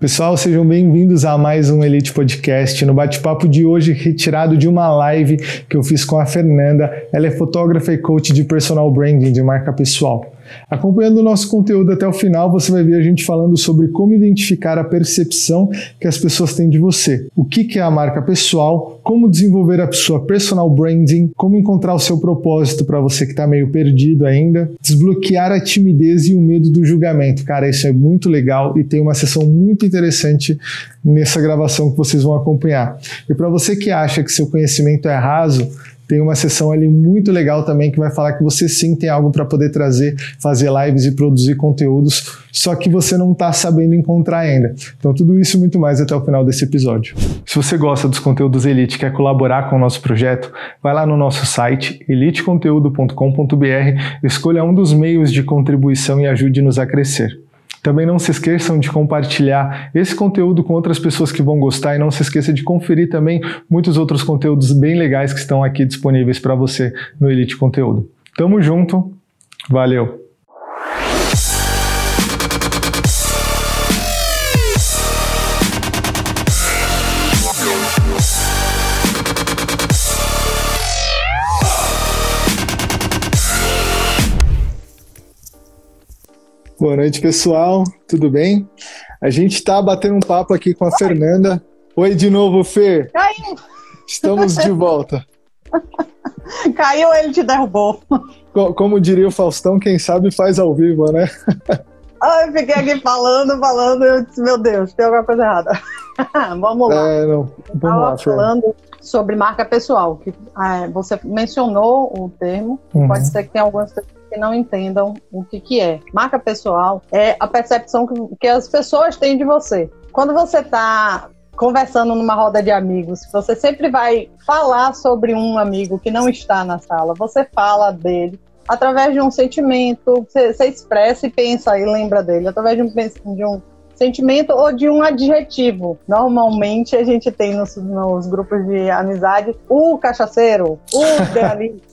Pessoal, sejam bem-vindos a mais um Elite Podcast. No bate-papo de hoje, retirado de uma live que eu fiz com a Fernanda. Ela é fotógrafa e coach de personal branding de marca pessoal. Acompanhando o nosso conteúdo até o final, você vai ver a gente falando sobre como identificar a percepção que as pessoas têm de você, o que é a marca pessoal, como desenvolver a sua personal branding, como encontrar o seu propósito para você que está meio perdido ainda, desbloquear a timidez e o medo do julgamento. Cara, isso é muito legal e tem uma sessão muito interessante nessa gravação que vocês vão acompanhar. E para você que acha que seu conhecimento é raso, tem uma sessão ali muito legal também que vai falar que você sim tem algo para poder trazer, fazer lives e produzir conteúdos, só que você não está sabendo encontrar ainda. Então, tudo isso e muito mais até o final desse episódio. Se você gosta dos conteúdos Elite quer colaborar com o nosso projeto, vai lá no nosso site eliteconteúdo.com.br, escolha um dos meios de contribuição e ajude-nos a crescer. Também não se esqueçam de compartilhar esse conteúdo com outras pessoas que vão gostar e não se esqueça de conferir também muitos outros conteúdos bem legais que estão aqui disponíveis para você no Elite Conteúdo. Tamo junto, valeu! Boa noite, pessoal. Tudo bem? A gente está batendo um papo aqui com a Oi. Fernanda. Oi de novo, Fer. Caiu. Estamos de volta. Caiu, ele te derrubou. Como diria o Faustão, quem sabe faz ao vivo, né? Eu fiquei aqui falando, falando, eu disse, meu Deus, tem alguma coisa errada. Vamos lá. É, não. Vamos lá, falando sobre marca pessoal, que ah, você mencionou o termo, uhum. pode ser que tenha algumas pessoas que não entendam o que, que é. Marca pessoal é a percepção que, que as pessoas têm de você. Quando você está conversando numa roda de amigos, você sempre vai falar sobre um amigo que não está na sala, você fala dele através de um sentimento, você, expressa e pensa e lembra dele, através de um, de um sentimento ou de um adjetivo. Normalmente a gente tem nos, nos grupos de amizade o cachaceiro, o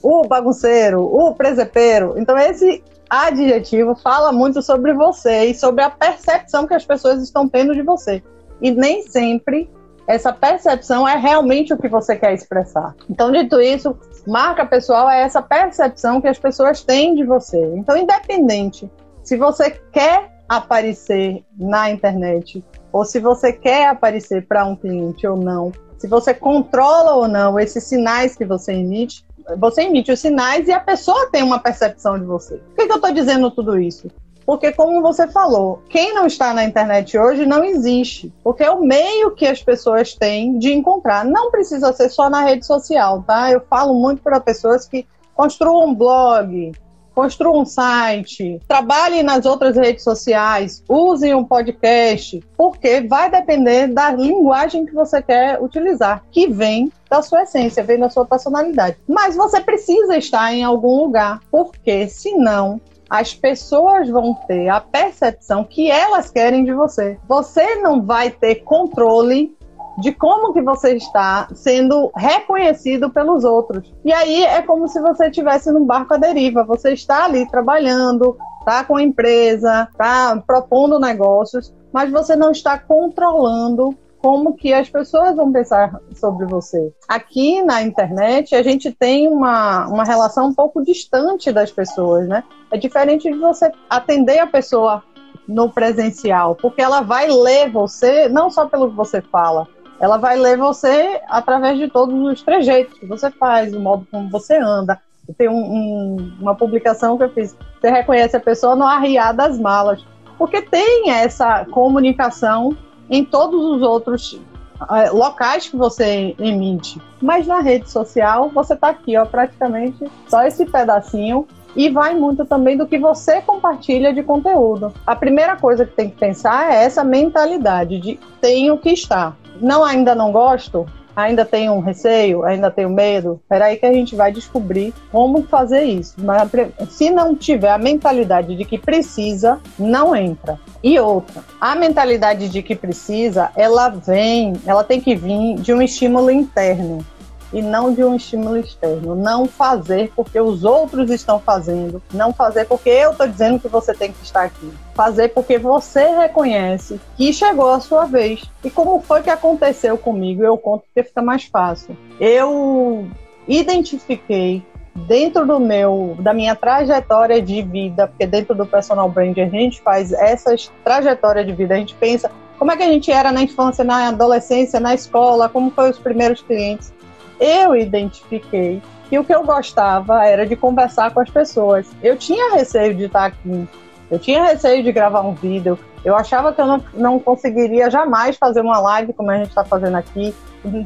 o bagunceiro, o presepeiro. Então esse adjetivo fala muito sobre você e sobre a percepção que as pessoas estão tendo de você. E nem sempre essa percepção é realmente o que você quer expressar. Então, dito isso, marca pessoal é essa percepção que as pessoas têm de você. Então, independente se você quer aparecer na internet, ou se você quer aparecer para um cliente ou não, se você controla ou não esses sinais que você emite, você emite os sinais e a pessoa tem uma percepção de você. Por que, que eu estou dizendo tudo isso? Porque, como você falou, quem não está na internet hoje não existe. Porque é o meio que as pessoas têm de encontrar. Não precisa ser só na rede social, tá? Eu falo muito para pessoas que construam um blog, construa um site, trabalhe nas outras redes sociais, use um podcast, porque vai depender da linguagem que você quer utilizar, que vem da sua essência, vem da sua personalidade. Mas você precisa estar em algum lugar, porque senão as pessoas vão ter a percepção que elas querem de você. Você não vai ter controle de como que você está sendo reconhecido pelos outros. E aí é como se você estivesse num barco à deriva. Você está ali trabalhando, está com a empresa, está propondo negócios, mas você não está controlando como que as pessoas vão pensar sobre você. Aqui na internet, a gente tem uma, uma relação um pouco distante das pessoas, né? É diferente de você atender a pessoa no presencial, porque ela vai ler você não só pelo que você fala, ela vai ler você através de todos os trejeitos que você faz, o modo como você anda. Tem um, um, uma publicação que eu fiz, você reconhece a pessoa no arriar das malas, porque tem essa comunicação em todos os outros uh, locais que você emite. Mas na rede social, você está aqui, ó, praticamente só esse pedacinho e vai muito também do que você compartilha de conteúdo. A primeira coisa que tem que pensar é essa mentalidade de tenho que estar não ainda não gosto, ainda tenho um receio, ainda tenho medo, aí que a gente vai descobrir como fazer isso. Mas se não tiver a mentalidade de que precisa, não entra. E outra, a mentalidade de que precisa, ela vem, ela tem que vir de um estímulo interno. E não de um estímulo externo. Não fazer porque os outros estão fazendo, não fazer porque eu estou dizendo que você tem que estar aqui. Fazer porque você reconhece que chegou a sua vez. E como foi que aconteceu comigo? Eu conto porque fica mais fácil. Eu identifiquei dentro do meu, da minha trajetória de vida, porque dentro do personal brand a gente faz essas trajetórias de vida, a gente pensa como é que a gente era na infância, na adolescência, na escola, como foram os primeiros clientes. Eu identifiquei que o que eu gostava era de conversar com as pessoas. Eu tinha receio de estar aqui, eu tinha receio de gravar um vídeo, eu achava que eu não, não conseguiria jamais fazer uma live como a gente está fazendo aqui,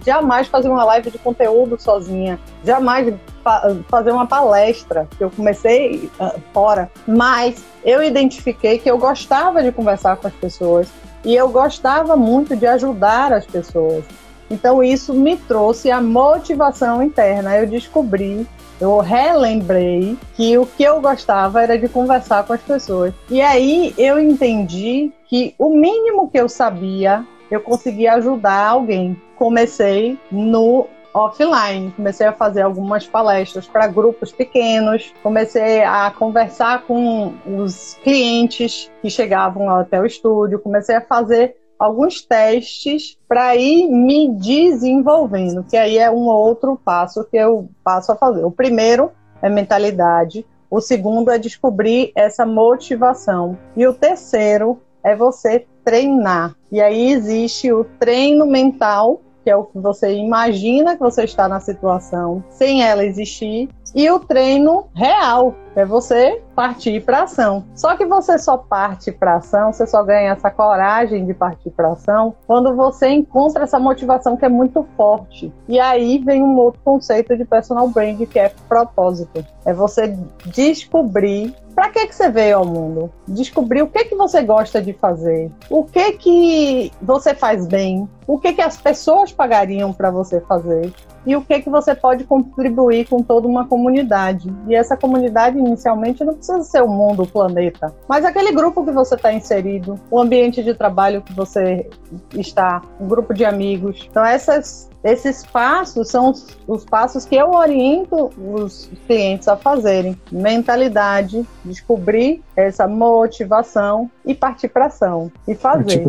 jamais fazer uma live de conteúdo sozinha, jamais fa fazer uma palestra, que eu comecei uh, fora, mas eu identifiquei que eu gostava de conversar com as pessoas e eu gostava muito de ajudar as pessoas. Então isso me trouxe a motivação interna. Eu descobri, eu relembrei que o que eu gostava era de conversar com as pessoas. E aí eu entendi que o mínimo que eu sabia, eu conseguia ajudar alguém. Comecei no offline. Comecei a fazer algumas palestras para grupos pequenos, comecei a conversar com os clientes que chegavam até o estúdio, comecei a fazer alguns testes para ir me desenvolvendo, que aí é um outro passo que eu passo a fazer. O primeiro é mentalidade, o segundo é descobrir essa motivação e o terceiro é você treinar. E aí existe o treino mental que é o que você imagina que você está na situação, sem ela existir, e o treino real, é você partir para ação. Só que você só parte para ação, você só ganha essa coragem de partir para ação quando você encontra essa motivação que é muito forte. E aí vem um outro conceito de personal brand que é propósito. É você descobrir para que que você veio ao mundo? Descobrir o que que você gosta de fazer, o que que você faz bem, o que que as pessoas pagariam para você fazer e o que que você pode contribuir com toda uma comunidade. E essa comunidade inicialmente não precisa ser o mundo, o planeta, mas aquele grupo que você está inserido, o ambiente de trabalho que você está, um grupo de amigos. Então essas esses passos são os, os, passos que eu oriento os clientes a fazerem. Mentalidade, descobrir essa motivação e partir para ação. E fazer.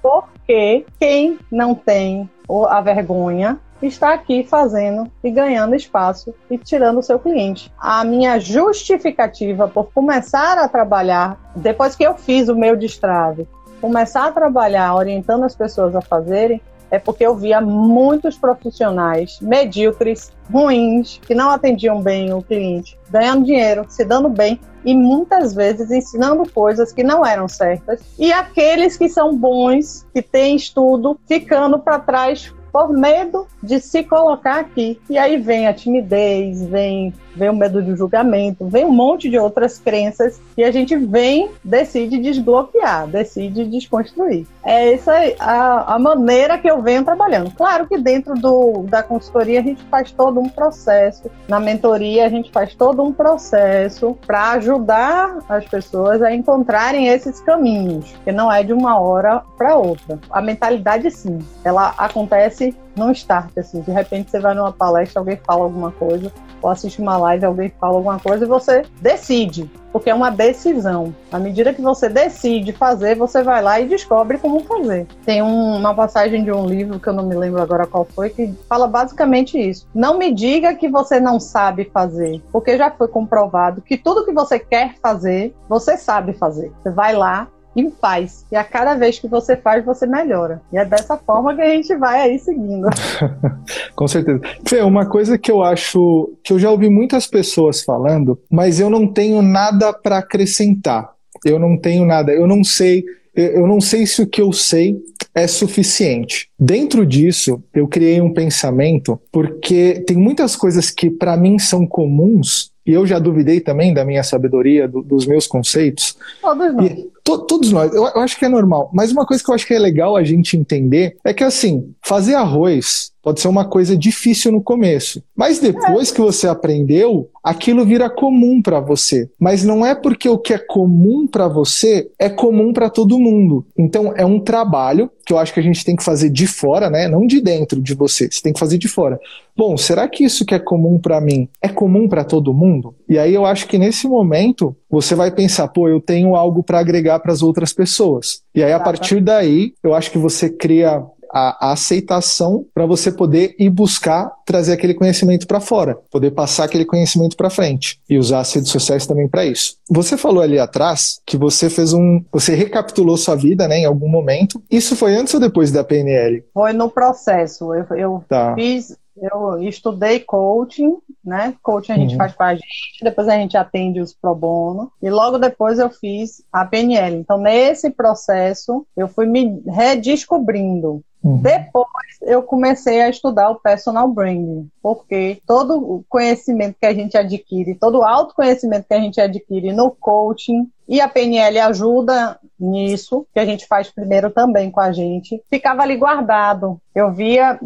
Porque quem não tem a vergonha está aqui fazendo e ganhando espaço e tirando o seu cliente. A minha justificativa por começar a trabalhar, depois que eu fiz o meu destrave, começar a trabalhar orientando as pessoas a fazerem, é porque eu via muitos profissionais medíocres, ruins, que não atendiam bem o cliente, ganhando dinheiro, se dando bem e muitas vezes ensinando coisas que não eram certas, e aqueles que são bons, que têm estudo, ficando para trás por medo de se colocar aqui. E aí vem a timidez, vem, vem o medo de julgamento, vem um monte de outras crenças e a gente vem, decide desbloquear, decide desconstruir. É essa a, a maneira que eu venho trabalhando. Claro que dentro do, da consultoria a gente faz todo um processo, na mentoria a gente faz todo um processo para ajudar as pessoas a encontrarem esses caminhos, que não é de uma hora para outra. A mentalidade sim, ela acontece não start, assim. De repente você vai numa palestra, alguém fala alguma coisa, ou assiste uma live, alguém fala alguma coisa e você decide, porque é uma decisão. À medida que você decide fazer, você vai lá e descobre como fazer. Tem um, uma passagem de um livro que eu não me lembro agora qual foi, que fala basicamente isso. Não me diga que você não sabe fazer, porque já foi comprovado que tudo que você quer fazer, você sabe fazer. Você vai lá, e faz. E a cada vez que você faz, você melhora. E é dessa forma que a gente vai aí seguindo. Com certeza. Fê, uma coisa que eu acho que eu já ouvi muitas pessoas falando, mas eu não tenho nada para acrescentar. Eu não tenho nada, eu não sei, eu não sei se o que eu sei é suficiente. Dentro disso, eu criei um pensamento, porque tem muitas coisas que para mim são comuns, e eu já duvidei também da minha sabedoria, do, dos meus conceitos. Todos nós. E, to, todos nós, eu, eu acho que é normal. Mas uma coisa que eu acho que é legal a gente entender é que, assim, fazer arroz pode ser uma coisa difícil no começo. Mas depois que você aprendeu, aquilo vira comum para você. Mas não é porque o que é comum para você é comum para todo mundo. Então é um trabalho que eu acho que a gente tem que fazer de fora, né? Não de dentro de você. Você tem que fazer de fora. Bom, será que isso que é comum para mim é comum para todo mundo? E aí eu acho que nesse momento você vai pensar, pô, eu tenho algo para agregar para as outras pessoas. E aí a partir daí, eu acho que você cria a, aceitação para você poder ir buscar trazer aquele conhecimento para fora, poder passar aquele conhecimento para frente e usar as redes sociais também para isso. Você falou ali atrás que você fez um, você recapitulou sua vida, né, em algum momento. Isso foi antes ou depois da PNL? Foi no processo. Eu, eu tá. fiz eu estudei coaching, né? Coaching a gente uhum. faz com a gente, depois a gente atende os pro bono. E logo depois eu fiz a PNL. Então, nesse processo, eu fui me redescobrindo. Uhum. Depois eu comecei a estudar o personal branding, porque todo o conhecimento que a gente adquire, todo o autoconhecimento que a gente adquire no coaching e a PNL ajuda nisso, que a gente faz primeiro também com a gente, ficava ali guardado. Eu via,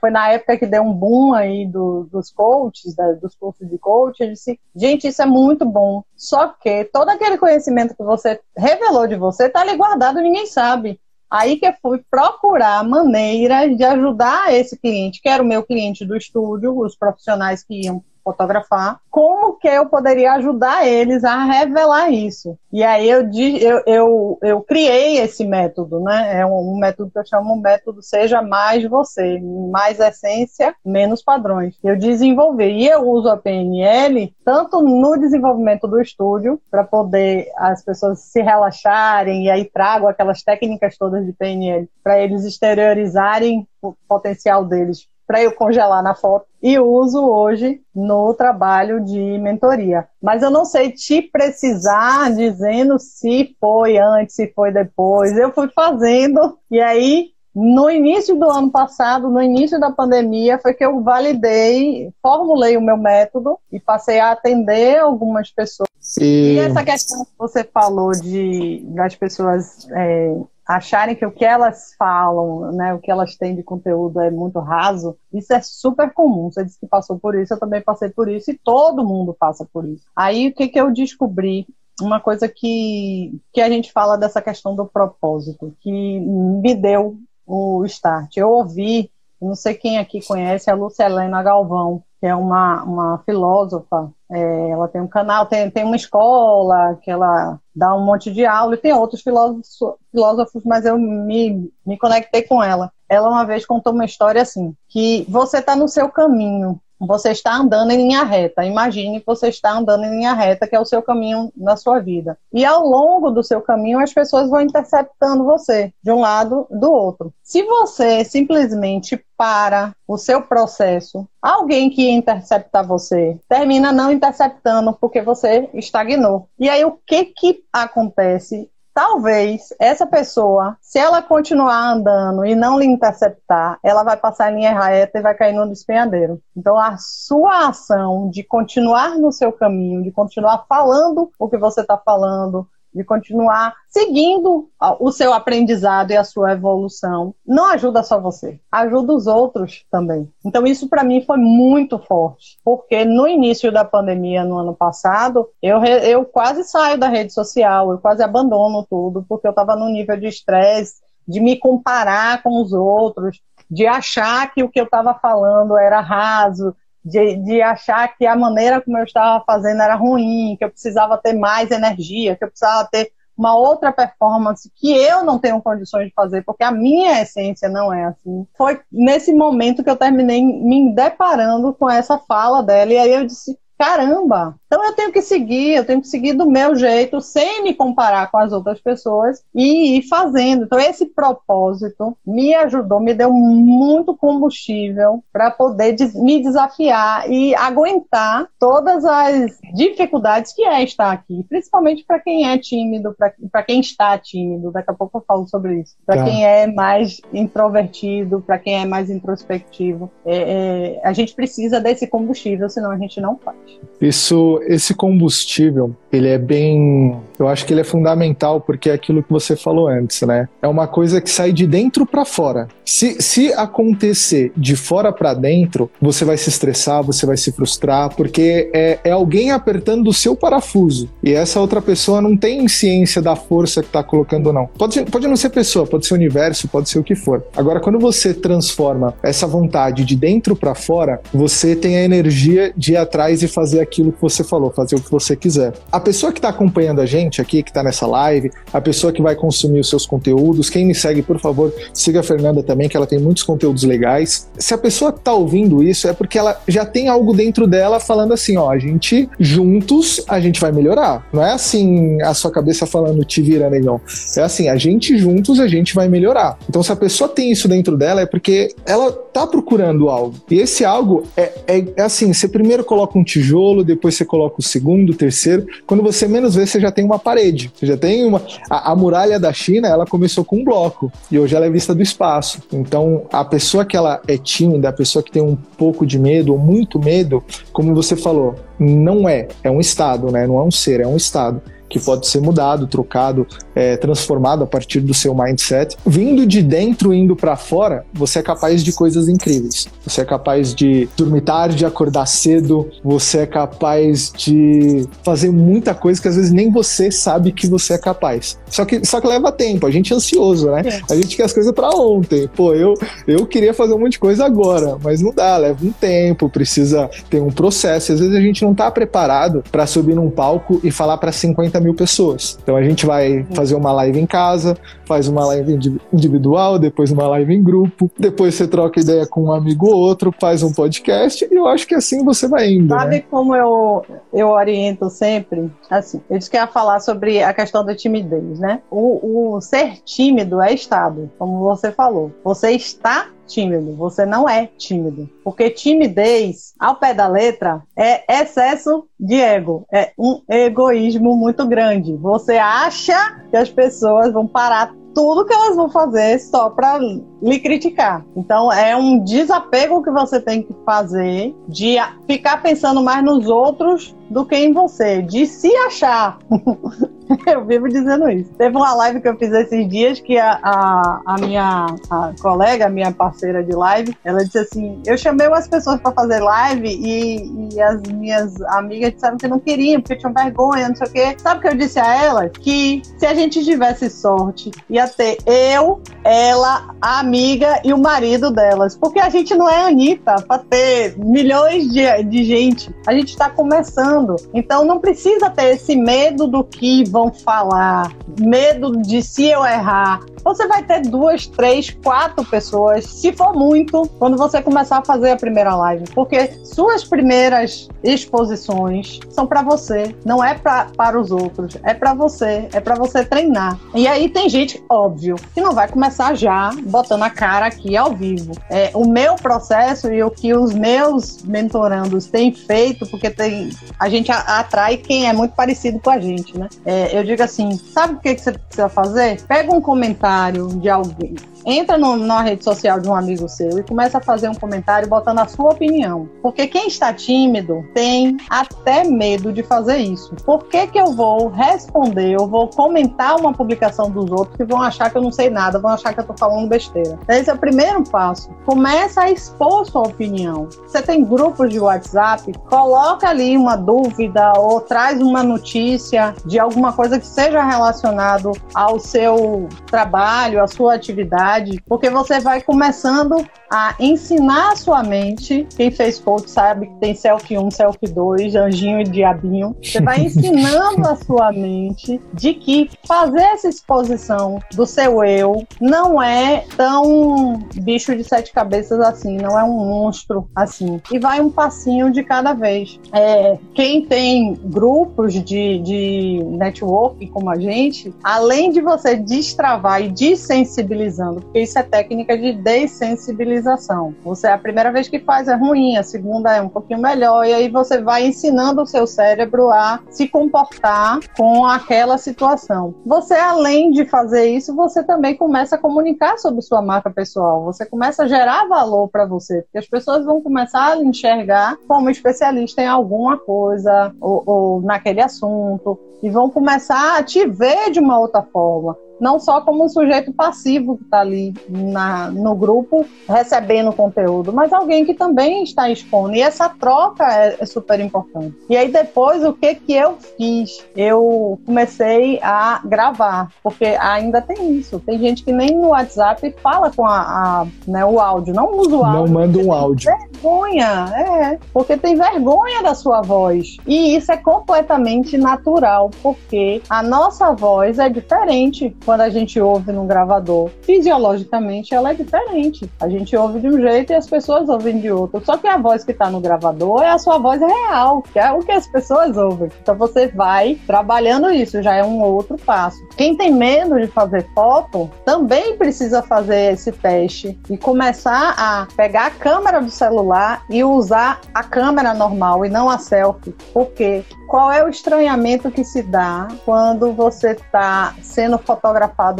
foi na época que deu um boom aí do, dos coaches, da, dos cursos de coaching, eu disse, gente, isso é muito bom. Só que todo aquele conhecimento que você revelou de você está ali guardado, ninguém sabe. Aí que eu fui procurar maneiras de ajudar esse cliente, que era o meu cliente do estúdio, os profissionais que iam fotografar, como que eu poderia ajudar eles a revelar isso. E aí eu, eu, eu, eu criei esse método, né? É um, um método que eu chamo método Seja Mais Você, mais essência, menos padrões. Eu desenvolvi e eu uso a PNL tanto no desenvolvimento do estúdio, para poder as pessoas se relaxarem, e aí trago aquelas técnicas todas de PNL para eles exteriorizarem o potencial deles para eu congelar na foto e uso hoje no trabalho de mentoria. Mas eu não sei te precisar dizendo se foi antes, se foi depois. Eu fui fazendo e aí no início do ano passado, no início da pandemia, foi que eu validei, formulei o meu método e passei a atender algumas pessoas. E, e essa questão que você falou de das pessoas é, acharem que o que elas falam, né, o que elas têm de conteúdo é muito raso, isso é super comum. Você disse que passou por isso, eu também passei por isso e todo mundo passa por isso. Aí o que, que eu descobri? Uma coisa que, que a gente fala dessa questão do propósito, que me deu o start. Eu ouvi, não sei quem aqui conhece, a Lúcia Helena Galvão, é uma, uma filósofa. É, ela tem um canal, tem, tem uma escola que ela dá um monte de aula, e tem outros filósofos, filósofos mas eu me, me conectei com ela. Ela uma vez contou uma história assim, que você está no seu caminho, você está andando em linha reta. Imagine que você está andando em linha reta, que é o seu caminho na sua vida. E ao longo do seu caminho, as pessoas vão interceptando você, de um lado do outro. Se você simplesmente para o seu processo, alguém que interceptar você termina não interceptando porque você estagnou. E aí o que que acontece? Talvez essa pessoa, se ela continuar andando e não lhe interceptar, ela vai passar em linha reta e vai cair no despenhadeiro. Então, a sua ação de continuar no seu caminho, de continuar falando o que você está falando, de continuar seguindo o seu aprendizado e a sua evolução, não ajuda só você, ajuda os outros também. Então isso para mim foi muito forte, porque no início da pandemia no ano passado, eu, eu quase saio da rede social, eu quase abandono tudo, porque eu estava num nível de estresse, de me comparar com os outros, de achar que o que eu estava falando era raso, de, de achar que a maneira como eu estava fazendo era ruim, que eu precisava ter mais energia, que eu precisava ter uma outra performance que eu não tenho condições de fazer, porque a minha essência não é assim. Foi nesse momento que eu terminei me deparando com essa fala dela, e aí eu disse: caramba, então eu tenho que seguir, eu tenho que seguir do meu jeito, sem me comparar com as outras pessoas e ir fazendo. Então esse propósito me ajudou, me deu muito combustível para poder des me desafiar e aguentar todas as dificuldades que é estar aqui, principalmente para quem é tímido, para quem está tímido. Daqui a pouco eu falo sobre isso. Para tá. quem é mais introvertido, para quem é mais introspectivo, é, é, a gente precisa desse combustível, senão a gente não faz. Isso, esse combustível, ele é bem eu acho que ele é fundamental porque é aquilo que você falou antes, né? É uma coisa que sai de dentro para fora. Se, se acontecer de fora para dentro, você vai se estressar, você vai se frustrar, porque é, é alguém apertando o seu parafuso e essa outra pessoa não tem ciência da força que tá colocando, não. Pode, pode não ser pessoa, pode ser universo, pode ser o que for. Agora, quando você transforma essa vontade de dentro para fora, você tem a energia de ir atrás e fazer aquilo que você falou, fazer o que você quiser. A pessoa que está acompanhando a gente aqui, que está nessa live, a pessoa que vai consumir os seus conteúdos, quem me segue, por favor, siga a Fernanda também, que ela tem muitos conteúdos legais. Se a pessoa está ouvindo isso, é porque ela já tem algo dentro dela falando assim: ó, a gente juntos a gente vai melhorar. Não é assim a sua cabeça falando te vira, negão. É assim, a gente juntos a gente vai melhorar. Então, se a pessoa tem isso dentro dela, é porque ela tá procurando algo. E esse algo é, é, é assim: você primeiro coloca um tijolo, depois você coloca o segundo, o terceiro. Quando você menos vê, você já tem uma parede. Você já tem uma. A, a muralha da China, ela começou com um bloco e hoje ela é vista do espaço. Então, a pessoa que ela é tímida, a pessoa que tem um pouco de medo ou muito medo, como você falou, não é, é um estado, né? Não é um ser, é um estado que pode ser mudado, trocado, é, transformado a partir do seu mindset. Vindo de dentro, indo para fora, você é capaz de coisas incríveis. Você é capaz de dormir tarde, acordar cedo, você é capaz de fazer muita coisa que às vezes nem você sabe que você é capaz. Só que, só que leva tempo, a gente é ansioso, né? É. A gente quer as coisas para ontem. Pô, eu, eu queria fazer um monte de coisa agora, mas não dá, leva um tempo, precisa ter um processo. Às vezes a gente não tá preparado para subir num palco e falar para 50 mil pessoas. Então a gente vai fazer uma live em casa, faz uma live individual, depois uma live em grupo, depois você troca ideia com um amigo ou outro, faz um podcast e eu acho que assim você vai indo. Sabe né? como eu, eu oriento sempre? Assim, eu disse que ia falar sobre a questão da timidez, né? O, o ser tímido é estado, como você falou. Você está tímido, você não é tímido. Porque timidez, ao pé da letra, é excesso de ego, é um egoísmo muito grande. Você acha que as pessoas vão parar tudo que elas vão fazer só para lhe criticar. Então é um desapego que você tem que fazer de ficar pensando mais nos outros do que em você, de se achar. eu vivo dizendo isso. Teve uma live que eu fiz esses dias que a, a, a minha a colega, a minha parceira de live, ela disse assim: Eu chamei umas pessoas para fazer live e, e, as minhas amigas disseram que não queriam, porque tinham vergonha, não sei o quê. Sabe o que eu disse a ela? Que se a gente tivesse sorte, ia ter eu, ela, a amiga e o marido delas. Porque a gente não é Anitta para ter milhões de, de gente. A gente está começando. Então não precisa ter esse medo do que vão falar, medo de se eu errar. Você vai ter duas, três, quatro pessoas, se for muito, quando você começar a fazer a primeira live. Porque suas primeiras exposições são para você, não é pra, para os outros, é para você, é para você treinar. E aí tem gente, óbvio, que não vai começar já botando a cara aqui ao vivo. É, o meu processo e o que os meus mentorandos têm feito, porque tem, a gente atrai quem é muito parecido com a gente, né? É, eu digo assim: sabe o que, que você precisa fazer? Pega um comentário de alguém, entra no, na rede social de um amigo seu e começa a fazer um comentário botando a sua opinião. Porque quem está tímido tem até medo de fazer isso. Por que, que eu vou responder, eu vou comentar uma publicação dos outros que vão achar que eu não sei nada, vão achar que eu estou falando besteira? Esse é o primeiro passo. Começa a expor sua opinião. Você tem grupos de WhatsApp, coloca ali uma dúvida ou traz uma notícia de alguma coisa que seja relacionado ao seu trabalho, à sua atividade porque você vai começando a ensinar a sua mente. Quem fez coach sabe que tem selfie 1, selfie 2, anjinho e diabinho. Você vai ensinando a sua mente de que fazer essa exposição do seu eu não é tão bicho de sete cabeças assim, não é um monstro assim. E vai um passinho de cada vez. É, quem tem grupos de, de network como a gente, além de você destravar e desensibilizando, porque isso é técnica de dessensibilização sensibilização. Você a primeira vez que faz é ruim, a segunda é um pouquinho melhor, e aí você vai ensinando o seu cérebro a se comportar com aquela situação. Você, além de fazer isso, você também começa a comunicar sobre sua marca pessoal. Você começa a gerar valor para você, porque as pessoas vão começar a enxergar como especialista em alguma coisa ou, ou naquele assunto e vão começar a te ver de uma outra forma não só como um sujeito passivo que está ali na, no grupo recebendo conteúdo, mas alguém que também está expondo. E essa troca é, é, super importante. E aí depois, o que que eu fiz? Eu comecei a gravar, porque ainda tem isso. Tem gente que nem no WhatsApp fala com a, a né, o áudio, não usa o áudio. Não manda um áudio. Vergonha, é, porque tem vergonha da sua voz. E isso é completamente natural, porque a nossa voz é diferente quando a gente ouve num gravador. Fisiologicamente, ela é diferente. A gente ouve de um jeito e as pessoas ouvem de outro. Só que a voz que está no gravador é a sua voz real, que é o que as pessoas ouvem. Então você vai trabalhando isso, já é um outro passo. Quem tem medo de fazer foto também precisa fazer esse teste e começar a pegar a câmera do celular e usar a câmera normal e não a selfie. Por quê? Qual é o estranhamento que se dá quando você está sendo fotografado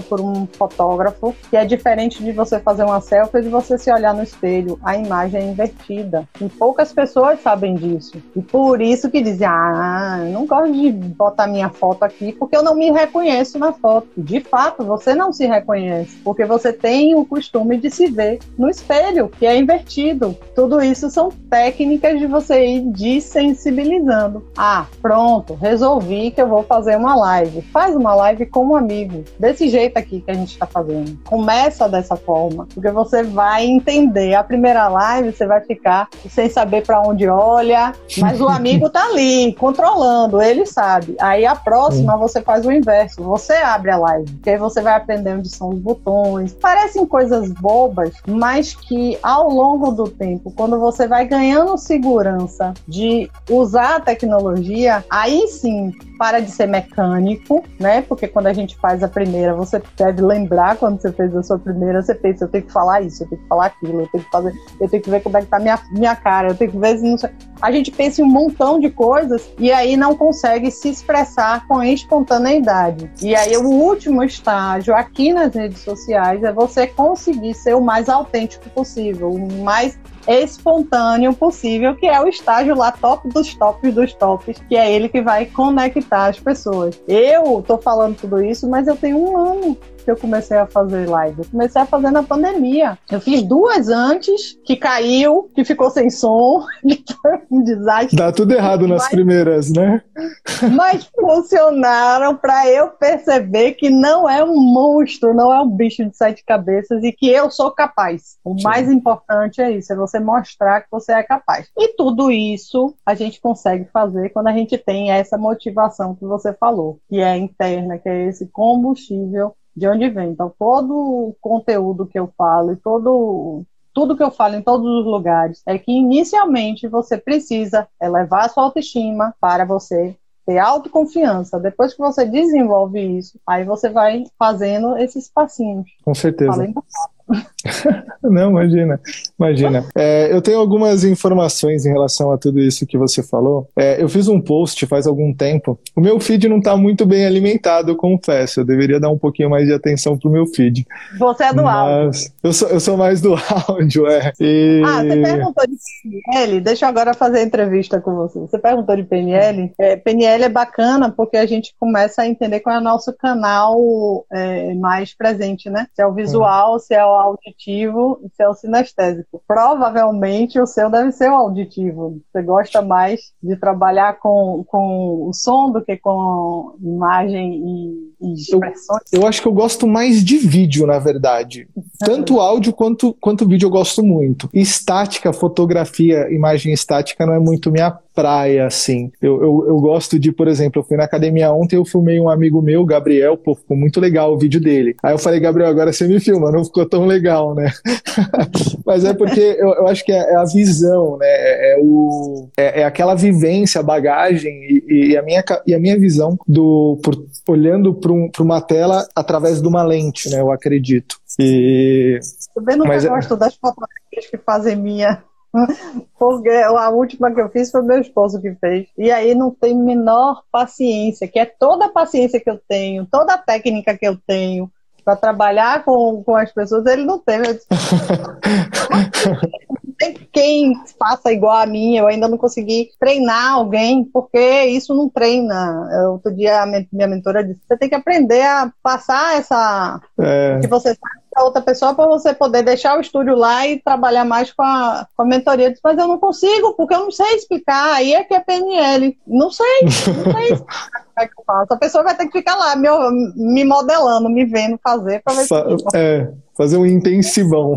por um fotógrafo, que é diferente de você fazer uma selfie de você se olhar no espelho? A imagem é invertida. E poucas pessoas sabem disso. E por isso que dizem: ah, não gosto de botar minha foto aqui porque eu não me reconheço na foto. De fato, você não se reconhece, porque você tem o costume de se ver no espelho, que é invertido. Tudo isso são técnicas de você ir desensibilizando. Ah, Pronto, resolvi que eu vou fazer uma live. Faz uma live com um amigo. Desse jeito aqui que a gente está fazendo. Começa dessa forma, porque você vai entender. A primeira live você vai ficar sem saber para onde olha, mas o amigo tá ali, controlando, ele sabe. Aí a próxima você faz o inverso. Você abre a live, porque aí você vai aprender onde são os botões. Parecem coisas bobas, mas que ao longo do tempo, quando você vai ganhando segurança de usar a tecnologia, aí sim para de ser mecânico, né? Porque quando a gente faz a primeira, você deve lembrar quando você fez a sua primeira, você pensa, eu tenho que falar isso, eu tenho que falar aquilo, eu tenho que fazer, eu tenho que ver como é que tá minha, minha cara, eu tenho que ver se não sei. A gente pensa em um montão de coisas e aí não consegue se expressar com espontaneidade. E aí o último estágio aqui nas redes sociais é você conseguir ser o mais autêntico possível, o mais espontâneo possível, que é o estágio lá top dos tops dos tops, que é ele que vai conectar as pessoas. Eu tô falando tudo isso, mas eu tenho um ano que eu comecei a fazer live? Eu comecei a fazer na pandemia. Eu fiz duas antes, que caiu, que ficou sem som, que foi um desastre. Dá tudo errado nas mas, primeiras, né? Mas funcionaram para eu perceber que não é um monstro, não é um bicho de sete cabeças e que eu sou capaz. O Sim. mais importante é isso, é você mostrar que você é capaz. E tudo isso a gente consegue fazer quando a gente tem essa motivação que você falou, que é interna, que é esse combustível de onde vem. Então, todo o conteúdo que eu falo e todo tudo que eu falo em todos os lugares é que inicialmente você precisa elevar a sua autoestima para você ter autoconfiança. Depois que você desenvolve isso, aí você vai fazendo esses passinhos. Com certeza. Falei Não, imagina, imagina. É, eu tenho algumas informações em relação a tudo isso que você falou. É, eu fiz um post faz algum tempo. O meu feed não está muito bem alimentado, eu confesso. Eu deveria dar um pouquinho mais de atenção pro meu feed. Você é do áudio. Eu sou, eu sou mais do áudio, é. E... Ah, você perguntou de PNL? Deixa eu agora fazer a entrevista com você. Você perguntou de PNL? É, PNL é bacana porque a gente começa a entender qual é o nosso canal é, mais presente, né? Se é o visual, se é o auditivo e seu sinestésico. Provavelmente o seu deve ser o auditivo. Você gosta mais de trabalhar com, com o som do que com imagem e? Eu, eu, acho que eu gosto mais de vídeo, na verdade. Tanto áudio quanto, quanto vídeo eu gosto muito. Estática, fotografia, imagem estática não é muito minha praia, assim. Eu, eu, eu, gosto de, por exemplo, eu fui na academia ontem, eu filmei um amigo meu, Gabriel, pô, ficou muito legal o vídeo dele. Aí eu falei, Gabriel, agora você me filma, não ficou tão legal, né? Mas é porque eu, eu acho que é, é, a visão, né? É, é o, é, é, aquela vivência, bagagem e, e, a minha, e a minha visão do por, olhando para um, uma tela através de uma lente, né? Eu acredito. E... Também não Mas, é gosto das fotografias que fazem minha. Porque a última que eu fiz foi meu esposo que fez. E aí não tem menor paciência, que é toda a paciência que eu tenho, toda a técnica que eu tenho para trabalhar com, com as pessoas, ele não tem. não tem quem faça igual a mim, eu ainda não consegui treinar alguém, porque isso não treina. Outro dia minha mentora disse: você tem que aprender a passar essa. É. que você sabe para outra pessoa para você poder deixar o estúdio lá e trabalhar mais com a, com a mentoria. Disse, mas eu não consigo, porque eu não sei explicar. Aí é que é PNL. Não sei, não sei como é que eu faço. A pessoa vai ter que ficar lá me, me modelando, me vendo fazer para ver se... É, fazer um intensivão.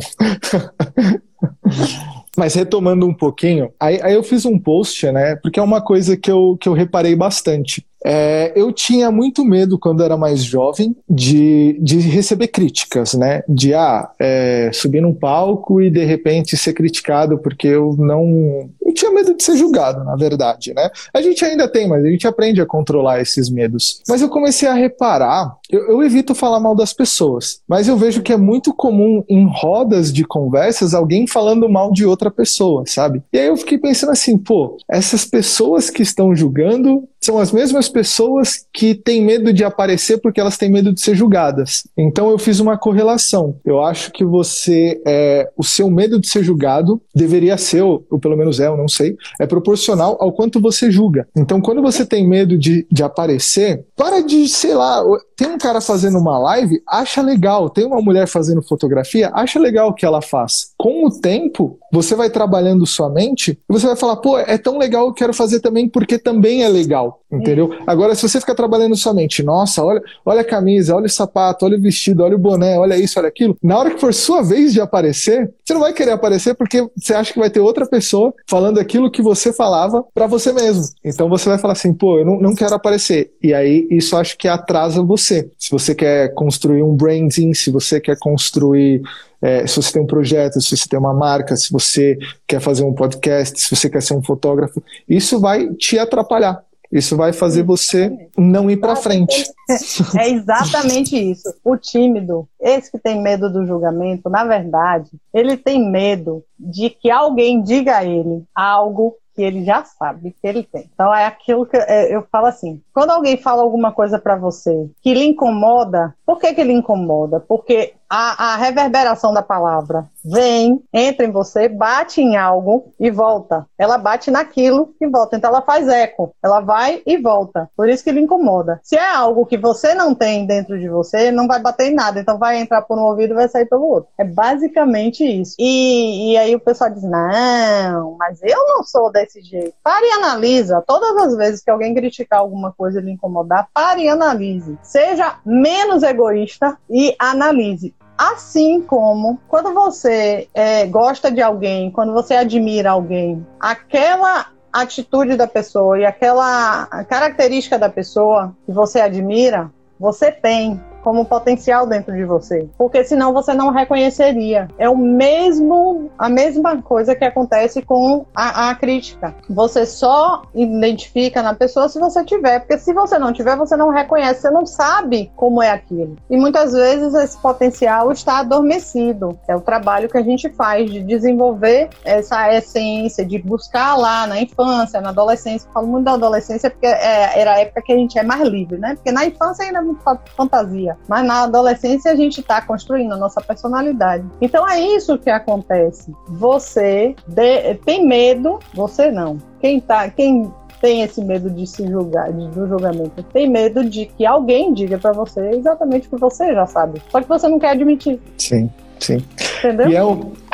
Mas retomando um pouquinho, aí, aí, eu fiz um post, né? Porque é uma coisa que eu, que eu reparei bastante. É, eu tinha muito medo quando era mais jovem de, de receber críticas, né? De ah, é, subir num palco e de repente ser criticado porque eu não. Tinha medo de ser julgado, na verdade, né? A gente ainda tem, mas a gente aprende a controlar esses medos. Mas eu comecei a reparar, eu, eu evito falar mal das pessoas, mas eu vejo que é muito comum em rodas de conversas alguém falando mal de outra pessoa, sabe? E aí eu fiquei pensando assim, pô, essas pessoas que estão julgando são as mesmas pessoas que têm medo de aparecer porque elas têm medo de ser julgadas. Então eu fiz uma correlação. Eu acho que você, é, o seu medo de ser julgado deveria ser, ou, pelo menos é, eu não sei, é proporcional ao quanto você julga. Então quando você tem medo de, de aparecer, para de, sei lá, tem um cara fazendo uma live, acha legal. Tem uma mulher fazendo fotografia, acha legal o que ela faz. Com o tempo, você vai trabalhando sua mente e você vai falar, pô, é tão legal, eu quero fazer também porque também é legal, entendeu? É. Agora, se você ficar trabalhando sua mente, nossa, olha, olha a camisa, olha o sapato, olha o vestido, olha o boné, olha isso, olha aquilo, na hora que for sua vez de aparecer, você não vai querer aparecer porque você acha que vai ter outra pessoa falando aquilo que você falava para você mesmo. Então você vai falar assim, pô, eu não, não quero aparecer. E aí isso acho que atrasa você. Se você quer construir um branding, se você quer construir é, se você tem um projeto, se você tem uma marca, se você quer fazer um podcast, se você quer ser um fotógrafo, isso vai te atrapalhar. Isso vai fazer você não ir para frente. É exatamente isso. O tímido, esse que tem medo do julgamento, na verdade, ele tem medo de que alguém diga a ele algo que ele já sabe que ele tem. Então é aquilo que é, eu falo assim: quando alguém fala alguma coisa para você que lhe incomoda, por que, que lhe incomoda? Porque a, a, reverberação da palavra vem, entra em você, bate em algo e volta. Ela bate naquilo e volta. Então ela faz eco. Ela vai e volta. Por isso que lhe incomoda. Se é algo que você não tem dentro de você, não vai bater em nada. Então vai entrar por um ouvido e vai sair pelo outro. É basicamente isso. E, e aí o pessoal diz: não, mas eu não sou desse jeito. Pare e analisa. Todas as vezes que alguém criticar alguma coisa e lhe incomodar, pare e analise. Seja menos egoísta e analise Assim como quando você é, gosta de alguém, quando você admira alguém, aquela atitude da pessoa e aquela característica da pessoa que você admira, você tem como potencial dentro de você, porque senão você não reconheceria. É o mesmo, a mesma coisa que acontece com a, a crítica. Você só identifica na pessoa se você tiver, porque se você não tiver, você não reconhece, você não sabe como é aquilo. E muitas vezes esse potencial está adormecido. É o trabalho que a gente faz de desenvolver essa essência, de buscar lá na infância, na adolescência. Eu falo muito da adolescência porque é, era a época que a gente é mais livre, né? Porque na infância ainda é muito fantasia. Mas na adolescência a gente está construindo a nossa personalidade. Então é isso que acontece. Você de, tem medo, você não. Quem tá, quem tem esse medo de se julgar, de, do julgamento, tem medo de que alguém diga para você exatamente o que você já sabe. Só que você não quer admitir. Sim, sim. Entendeu? E é,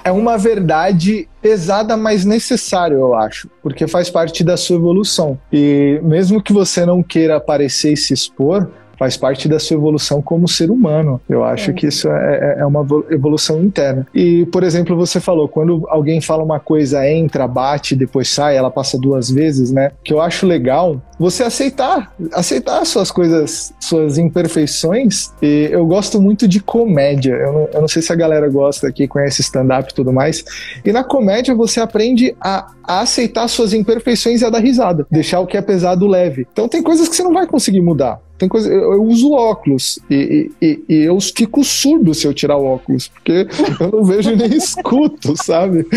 é uma verdade pesada, mas necessária, eu acho, porque faz parte da sua evolução. E mesmo que você não queira aparecer e se expor, faz parte da sua evolução como ser humano. Eu acho é. que isso é, é, é uma evolução interna. E, por exemplo, você falou, quando alguém fala uma coisa, entra, bate, depois sai, ela passa duas vezes, né? Que eu acho legal você aceitar, aceitar suas coisas, suas imperfeições. E eu gosto muito de comédia. Eu não, eu não sei se a galera gosta aqui, conhece stand-up e tudo mais. E na comédia você aprende a, a aceitar suas imperfeições e a dar risada, deixar o que é pesado leve. Então tem coisas que você não vai conseguir mudar. Tem coisa, eu, eu uso óculos e, e, e, eu fico surdo se eu tirar o óculos, porque eu não vejo nem escuto, sabe?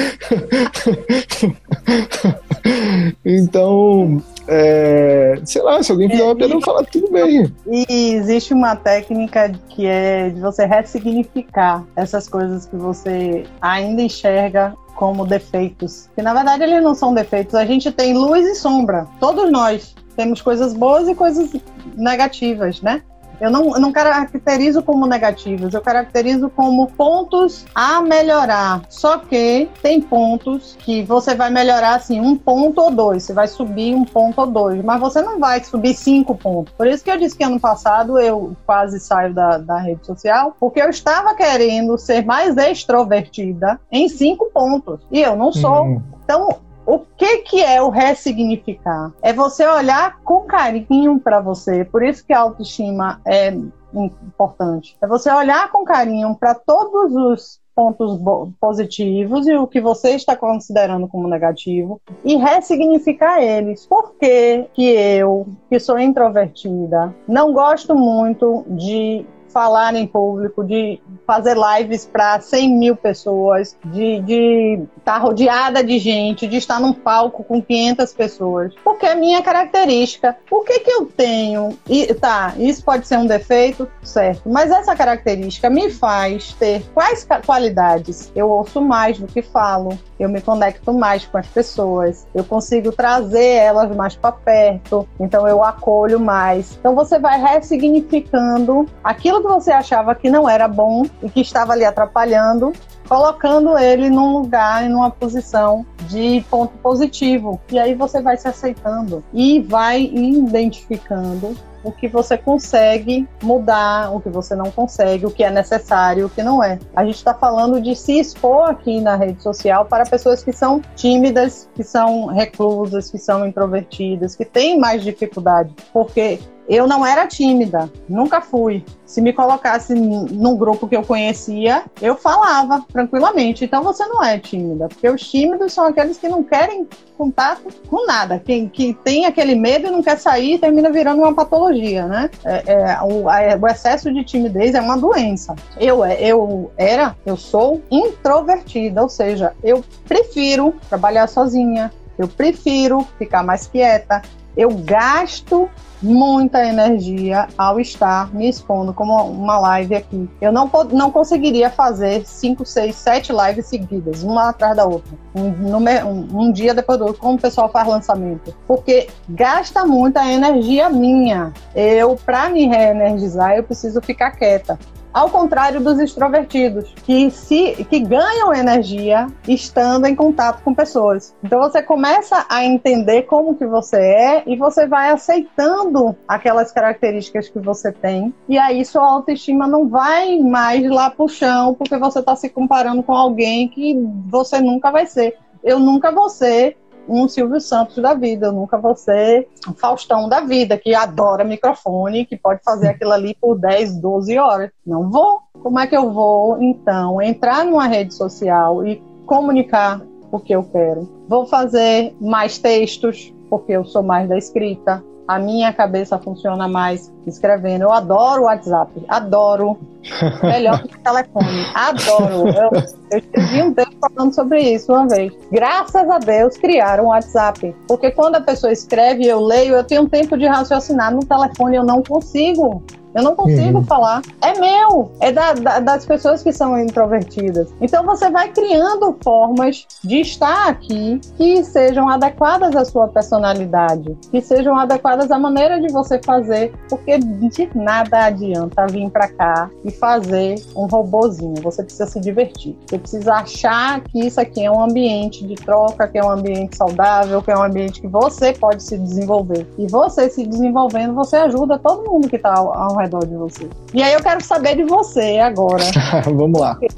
então, é, sei lá, se alguém fizer uma piada, eu falar tudo bem. E existe uma técnica que é de você ressignificar essas coisas que você ainda enxerga como defeitos. Que na verdade eles não são defeitos, a gente tem luz e sombra, todos nós temos coisas boas e coisas negativas, né? Eu não, eu não caracterizo como negativos, eu caracterizo como pontos a melhorar. Só que tem pontos que você vai melhorar assim, um ponto ou dois. Você vai subir um ponto ou dois, mas você não vai subir cinco pontos. Por isso que eu disse que ano passado eu quase saio da, da rede social, porque eu estava querendo ser mais extrovertida em cinco pontos. E eu não sou. Hum. Então, o que, que é o ressignificar? É você olhar com carinho para você. Por isso que a autoestima é importante. É você olhar com carinho para todos os pontos positivos e o que você está considerando como negativo e ressignificar eles. Por que, que eu, que sou introvertida, não gosto muito de falar em público, de fazer lives para 100 mil pessoas, de estar tá rodeada de gente, de estar num palco com 500 pessoas. Porque é minha característica. O que que eu tenho? E tá, isso pode ser um defeito, certo? Mas essa característica me faz ter quais qualidades? Eu ouço mais do que falo, eu me conecto mais com as pessoas, eu consigo trazer elas mais para perto, então eu acolho mais. Então você vai ressignificando aquilo que você achava que não era bom e que estava ali atrapalhando, colocando ele num lugar e numa posição de ponto positivo. E aí você vai se aceitando e vai identificando o que você consegue mudar, o que você não consegue, o que é necessário, o que não é. A gente está falando de se expor aqui na rede social para pessoas que são tímidas, que são reclusas, que são introvertidas, que têm mais dificuldade, porque eu não era tímida, nunca fui. Se me colocasse num grupo que eu conhecia, eu falava tranquilamente. Então você não é tímida, porque os tímidos são aqueles que não querem contato com nada, que, que tem aquele medo e não quer sair e termina virando uma patologia, né? É, é, o, a, o, excesso de timidez é uma doença. Eu, eu era, eu sou introvertida, ou seja, eu prefiro trabalhar sozinha, eu prefiro ficar mais quieta, eu gasto muita energia ao estar me expondo como uma live aqui. Eu não, não conseguiria fazer cinco, seis, sete lives seguidas, uma atrás da outra, um, um, um dia depois do outro, como o pessoal faz lançamento, porque gasta muita energia minha. Eu, para me reenergizar, eu preciso ficar quieta ao contrário dos extrovertidos, que se que ganham energia estando em contato com pessoas. Então você começa a entender como que você é e você vai aceitando aquelas características que você tem e aí sua autoestima não vai mais lá pro chão porque você está se comparando com alguém que você nunca vai ser. Eu nunca vou ser um Silvio Santos da vida, eu nunca vou ser um Faustão da vida, que adora microfone, que pode fazer aquilo ali por 10, 12 horas. Não vou. Como é que eu vou, então, entrar numa rede social e comunicar o que eu quero? Vou fazer mais textos, porque eu sou mais da escrita a minha cabeça funciona mais escrevendo. Eu adoro o WhatsApp, adoro. Melhor que o telefone, adoro. Eu, eu escrevi um texto falando sobre isso uma vez. Graças a Deus criaram o WhatsApp. Porque quando a pessoa escreve eu leio, eu tenho tempo de raciocinar. No telefone eu não consigo. Eu não consigo uhum. falar. É meu. É da, da, das pessoas que são introvertidas. Então você vai criando formas de estar aqui que sejam adequadas à sua personalidade, que sejam adequadas à maneira de você fazer, porque de nada adianta vir para cá e fazer um robozinho. Você precisa se divertir. Você precisa achar que isso aqui é um ambiente de troca, que é um ambiente saudável, que é um ambiente que você pode se desenvolver. E você se desenvolvendo, você ajuda todo mundo que está ao, redor redor de você. E aí eu quero saber de você agora. Vamos lá. Eu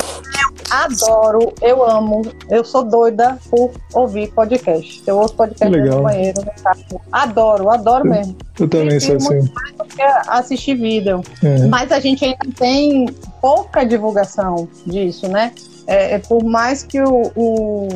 adoro, eu amo, eu sou doida por ouvir podcast. Eu ouço podcast no banheiro, no carro. Adoro, adoro mesmo. Eu também sou assim. Assistir vídeo. É. Mas a gente ainda tem pouca divulgação disso, né? É, é, por mais que o, o,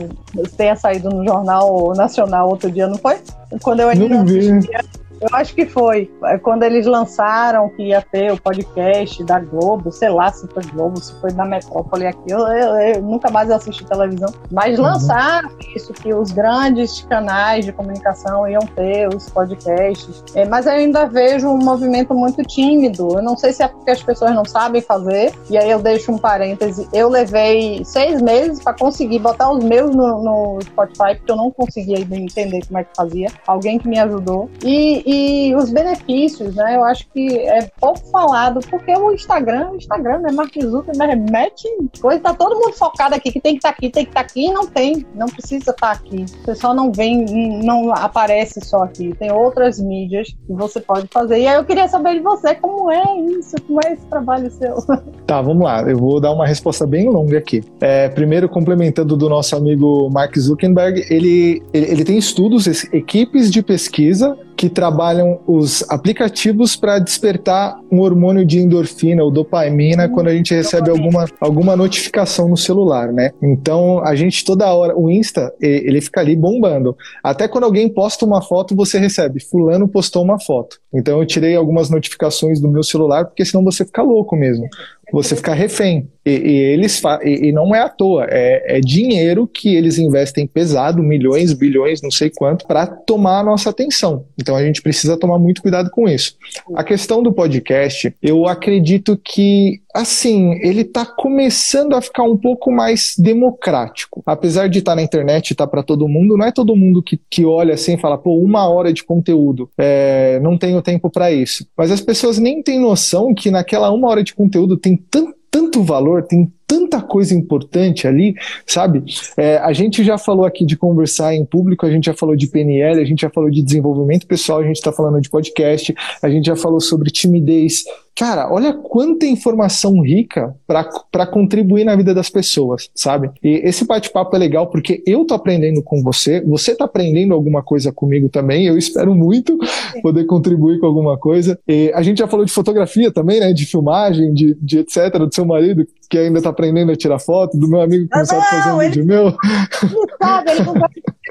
tenha saído no Jornal Nacional outro dia, não foi? Quando eu ainda não vi. Assistia, Eu acho que foi. É, quando eles lançaram que ia ter o podcast da Globo, sei lá se foi Globo, se foi da Metrópole aqui. Eu, eu, eu nunca mais assisti televisão. Mas uhum. lançaram isso, que os grandes canais de comunicação iam ter os podcasts. É, mas eu ainda vejo um movimento muito tímido. Eu não sei se é porque as pessoas não sabem fazer. E aí eu deixo um parêntese. Eu levei seis meses para conseguir botar os meus no, no Spotify, porque eu não conseguia entender como é que fazia. Alguém que me ajudou. E, e os benefícios, né? Eu acho que é pouco falado, porque o Instagram, o Instagram, né? Mark Zuckerberg mete coisa, tá todo mundo focado aqui, que tem que estar tá aqui, tem que estar tá aqui, e não tem, não precisa estar tá aqui. O pessoal não vem, não aparece só aqui, tem outras mídias que você pode fazer. E aí eu queria saber de você, como é isso, como é esse trabalho seu? Tá, vamos lá, eu vou dar uma resposta bem longa aqui. É, primeiro, complementando do nosso amigo Mark Zuckerberg, ele, ele, ele tem estudos, equipes de pesquisa que trabalham os aplicativos para despertar um hormônio de endorfina ou dopamina quando a gente recebe alguma, alguma notificação no celular, né? Então a gente toda hora, o Insta, ele fica ali bombando. Até quando alguém posta uma foto, você recebe, fulano postou uma foto. Então eu tirei algumas notificações do meu celular, porque senão você fica louco mesmo você ficar refém. E, e eles e, e, não é à toa, é, é, dinheiro que eles investem pesado, milhões, bilhões, não sei quanto, para tomar a nossa atenção. Então a gente precisa tomar muito cuidado com isso. A questão do podcast, eu acredito que assim, ele está começando a ficar um pouco mais democrático. Apesar de estar tá na internet e tá para todo mundo, não é todo mundo que, que olha assim e fala, pô, uma hora de conteúdo, é, não tenho tempo para isso. Mas as pessoas nem têm noção que naquela uma hora de conteúdo tem tanto, tanto valor, tem tanta coisa importante ali, sabe? É, a gente já falou aqui de conversar em público, a gente já falou de PNL, a gente já falou de desenvolvimento pessoal, a gente está falando de podcast, a gente já falou sobre timidez. Cara, olha quanta informação rica para contribuir na vida das pessoas, sabe? E esse bate-papo é legal porque eu tô aprendendo com você, você tá aprendendo alguma coisa comigo também, eu espero muito poder contribuir com alguma coisa. E a gente já falou de fotografia também, né? De filmagem, de, de etc., do seu marido, que ainda está aprendendo a tirar foto, do meu amigo que não, não sabe fazer um vídeo meu. Não sabe, ele não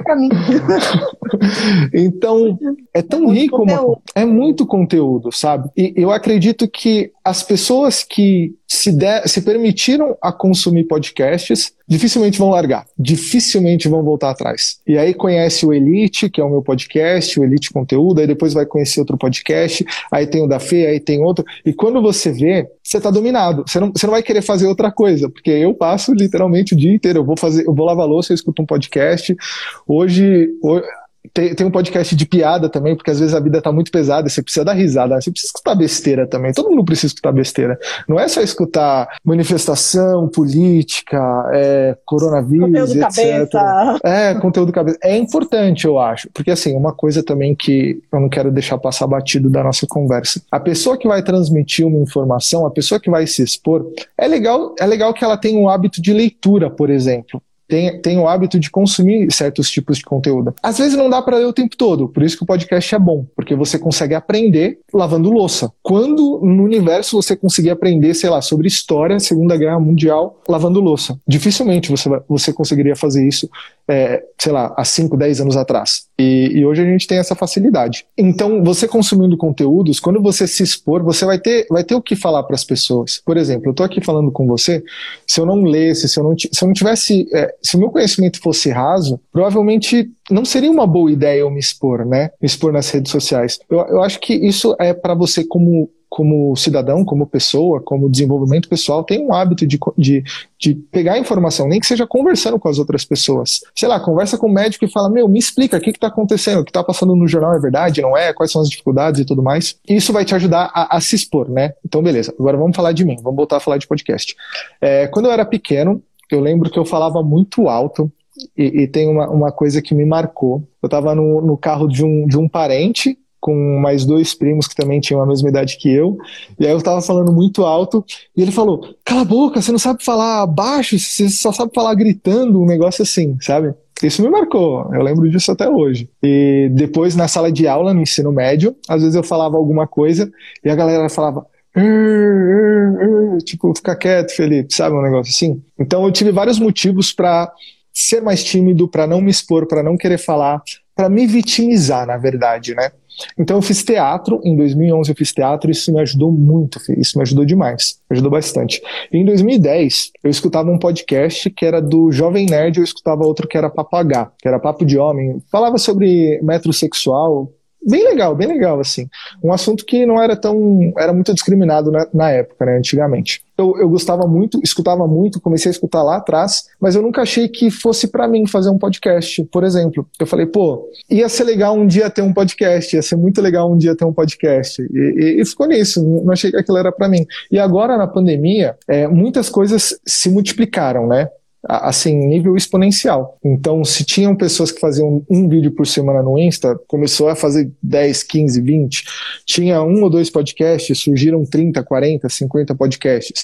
pra mim. então, é tão é rico, uma, é muito conteúdo, sabe? E eu acredito que as pessoas que se, der, se permitiram a consumir podcasts, dificilmente vão largar, dificilmente vão voltar atrás. E aí conhece o Elite, que é o meu podcast, o Elite Conteúdo, aí depois vai conhecer outro podcast, aí tem o da Fê, aí tem outro. E quando você vê, você está dominado. Você não, você não vai querer fazer outra coisa, porque eu passo literalmente o dia inteiro. Eu vou fazer, eu vou lavar louça, eu escuto um podcast. Hoje, hoje tem, tem um podcast de piada também, porque às vezes a vida tá muito pesada, você precisa dar risada, você precisa escutar besteira também. Todo mundo precisa escutar besteira. Não é só escutar manifestação, política, é, coronavírus, conteúdo etc. Cabeça. É, conteúdo cabeça. É importante, eu acho. Porque assim, uma coisa também que eu não quero deixar passar batido da nossa conversa. A pessoa que vai transmitir uma informação, a pessoa que vai se expor, é legal, é legal que ela tenha um hábito de leitura, por exemplo tem, tem o hábito de consumir certos tipos de conteúdo. Às vezes não dá para ler o tempo todo, por isso que o podcast é bom, porque você consegue aprender lavando louça. Quando no universo você conseguir aprender, sei lá, sobre história, Segunda Guerra Mundial, lavando louça? Dificilmente você, você conseguiria fazer isso, é, sei lá, há 5, 10 anos atrás. E, e, hoje a gente tem essa facilidade. Então, você consumindo conteúdos, quando você se expor, você vai ter, vai ter o que falar para as pessoas. Por exemplo, eu estou aqui falando com você, se eu não lesse, se eu não, se eu não tivesse, é, se o meu conhecimento fosse raso, provavelmente não seria uma boa ideia eu me expor, né? Me expor nas redes sociais. Eu, eu acho que isso é para você como como cidadão, como pessoa, como desenvolvimento pessoal, tem um hábito de, de, de pegar informação, nem que seja conversando com as outras pessoas. Sei lá, conversa com o médico e fala: Meu, me explica o que está acontecendo, o que está passando no jornal é verdade, não é? Quais são as dificuldades e tudo mais. Isso vai te ajudar a, a se expor, né? Então, beleza. Agora vamos falar de mim, vamos voltar a falar de podcast. É, quando eu era pequeno, eu lembro que eu falava muito alto. E, e tem uma, uma coisa que me marcou. Eu estava no, no carro de um, de um parente com mais dois primos que também tinham a mesma idade que eu. E aí eu tava falando muito alto e ele falou: Cala a boca, você não sabe falar baixo, você só sabe falar gritando, um negócio assim, sabe? Isso me marcou, eu lembro disso até hoje. E depois na sala de aula, no ensino médio, às vezes eu falava alguma coisa e a galera falava. Tipo, fica quieto, Felipe, sabe? Um negócio assim. Então eu tive vários motivos para ser mais tímido, para não me expor, para não querer falar, para me vitimizar, na verdade, né? Então eu fiz teatro, em 2011 eu fiz teatro e isso me ajudou muito, isso me ajudou demais, me ajudou bastante. E em 2010 eu escutava um podcast que era do Jovem Nerd, eu escutava outro que era Papo H, que era Papo de Homem, falava sobre metrosexual, bem legal, bem legal, assim. Um assunto que não era tão. era muito discriminado na, na época, né, antigamente. Eu, eu gostava muito, escutava muito, comecei a escutar lá atrás, mas eu nunca achei que fosse para mim fazer um podcast, por exemplo. Eu falei, pô, ia ser legal um dia ter um podcast, ia ser muito legal um dia ter um podcast. E, e, e ficou nisso, não achei que aquilo era para mim. E agora, na pandemia, é, muitas coisas se multiplicaram, né? Assim, nível exponencial. Então, se tinham pessoas que faziam um vídeo por semana no Insta, começou a fazer 10, 15, 20. Tinha um ou dois podcasts, surgiram 30, 40, 50 podcasts.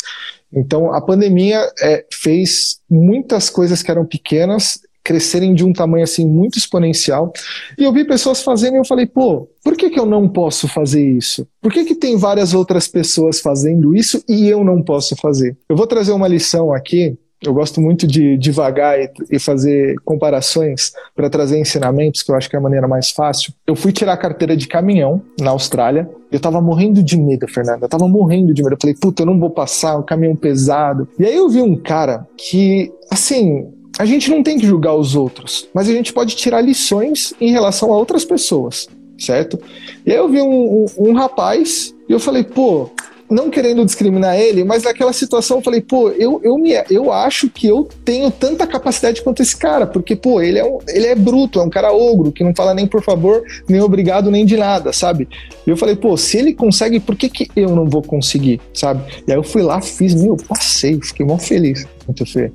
Então, a pandemia é, fez muitas coisas que eram pequenas crescerem de um tamanho assim muito exponencial. E eu vi pessoas fazendo e eu falei, pô, por que, que eu não posso fazer isso? Por que, que tem várias outras pessoas fazendo isso e eu não posso fazer? Eu vou trazer uma lição aqui eu gosto muito de devagar e, e fazer comparações para trazer ensinamentos, que eu acho que é a maneira mais fácil. Eu fui tirar a carteira de caminhão na Austrália. Eu tava morrendo de medo, Fernanda. Eu tava morrendo de medo. Eu falei, puta, eu não vou passar, um caminhão pesado. E aí eu vi um cara que, assim, a gente não tem que julgar os outros, mas a gente pode tirar lições em relação a outras pessoas, certo? E aí eu vi um, um, um rapaz e eu falei, pô, não querendo discriminar ele, mas naquela situação eu falei, pô, eu, eu, me, eu acho que eu tenho tanta capacidade quanto esse cara, porque, pô, ele é, um, ele é bruto, é um cara ogro, que não fala nem por favor, nem obrigado, nem de nada, sabe? E eu falei, pô, se ele consegue, por que, que eu não vou conseguir, sabe? E aí eu fui lá, fiz, meu, passei, fiquei mó feliz. Muito feio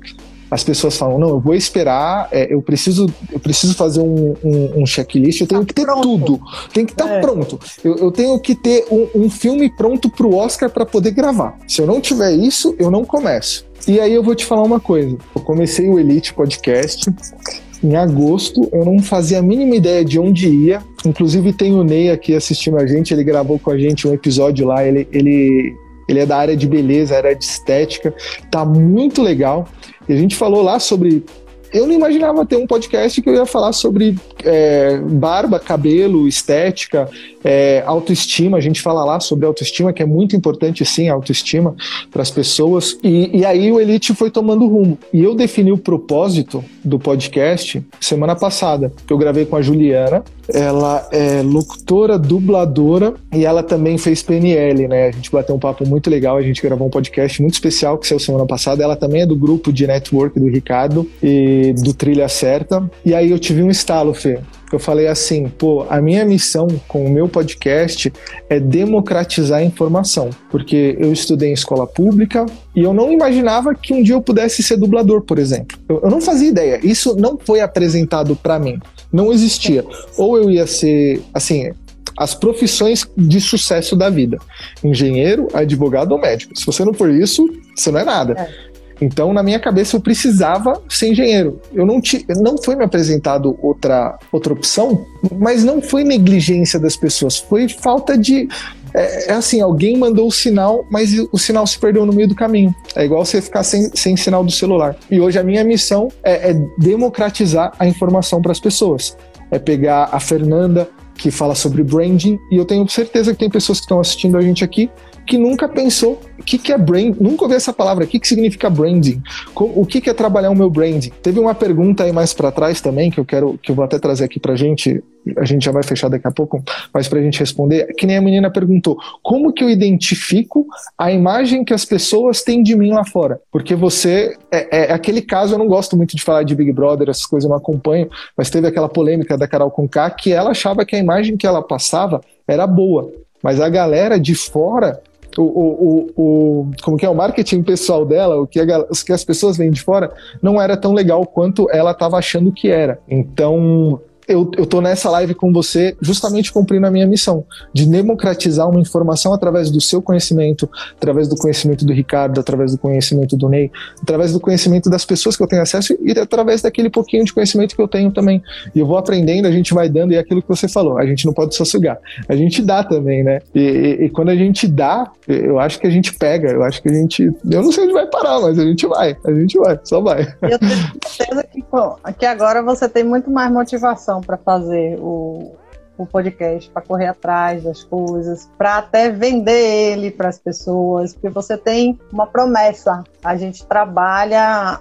as pessoas falam, não, eu vou esperar, é, eu preciso eu preciso fazer um, um, um checklist, eu tenho tá que ter pronto. tudo, tem que estar tá é. pronto. Eu, eu, tenho que ter um, um filme pronto para o Oscar para poder gravar. Se eu não tiver isso, eu não começo. E aí eu vou te falar uma coisa. Eu comecei o Elite Podcast em agosto, eu não fazia a mínima ideia de onde ia. Inclusive tem o Ney aqui assistindo a gente, ele gravou com a gente um episódio lá, ele, ele, ele é da área de beleza, área de estética, tá muito legal. E a gente falou lá sobre. Eu não imaginava ter um podcast que eu ia falar sobre é, barba, cabelo, estética, é, autoestima. A gente fala lá sobre autoestima, que é muito importante, sim, a autoestima para as pessoas. E, e aí o Elite foi tomando rumo. E eu defini o propósito do podcast semana passada, que eu gravei com a Juliana. Ela é locutora, dubladora e ela também fez PNL, né? A gente bateu um papo muito legal, a gente gravou um podcast muito especial que saiu semana passada. Ela também é do grupo de network do Ricardo e do Trilha Certa. E aí eu tive um estalo, Fê eu falei assim, pô, a minha missão com o meu podcast é democratizar a informação, porque eu estudei em escola pública e eu não imaginava que um dia eu pudesse ser dublador, por exemplo. Eu, eu não fazia ideia. Isso não foi apresentado para mim. Não existia. Ou eu ia ser, assim, as profissões de sucesso da vida: engenheiro, advogado ou médico. Se você não for isso, você não é nada. É. Então, na minha cabeça, eu precisava ser engenheiro. Eu não, te, não foi me apresentado outra, outra opção, mas não foi negligência das pessoas, foi falta de. É, é, assim, alguém mandou o sinal, mas o sinal se perdeu no meio do caminho. É igual você ficar sem, sem sinal do celular. E hoje a minha missão é, é democratizar a informação para as pessoas. É pegar a Fernanda, que fala sobre branding, e eu tenho certeza que tem pessoas que estão assistindo a gente aqui que nunca pensou o que, que é brand, nunca ouvi essa palavra, o que, que significa branding, o que, que é trabalhar o meu branding. Teve uma pergunta aí mais para trás também, que eu quero, que eu vou até trazer aqui pra gente, a gente já vai fechar daqui a pouco, mas pra gente responder, que nem a menina perguntou, como que eu identifico a imagem que as pessoas têm de mim lá fora? Porque você, é, é aquele caso, eu não gosto muito de falar de Big Brother, essas coisas eu não acompanho, mas teve aquela polêmica da Carol Conká, que ela achava que a imagem que ela passava era boa, mas a galera de fora o, o, o, como que é o marketing pessoal dela, o que, a, o que as pessoas vêm de fora, não era tão legal quanto ela estava achando que era. Então, eu, eu tô nessa live com você justamente cumprindo a minha missão de democratizar uma informação através do seu conhecimento, através do conhecimento do Ricardo, através do conhecimento do Ney, através do conhecimento das pessoas que eu tenho acesso e através daquele pouquinho de conhecimento que eu tenho também. E eu vou aprendendo, a gente vai dando, e é aquilo que você falou, a gente não pode só sugar, a gente dá também, né? E, e, e quando a gente dá, eu acho que a gente pega, eu acho que a gente. Eu não sei onde vai parar, mas a gente vai, a gente vai, só vai. Eu tenho certeza que que agora você tem muito mais motivação para fazer o, o podcast, para correr atrás das coisas, para até vender ele para as pessoas, porque você tem uma promessa. A gente trabalha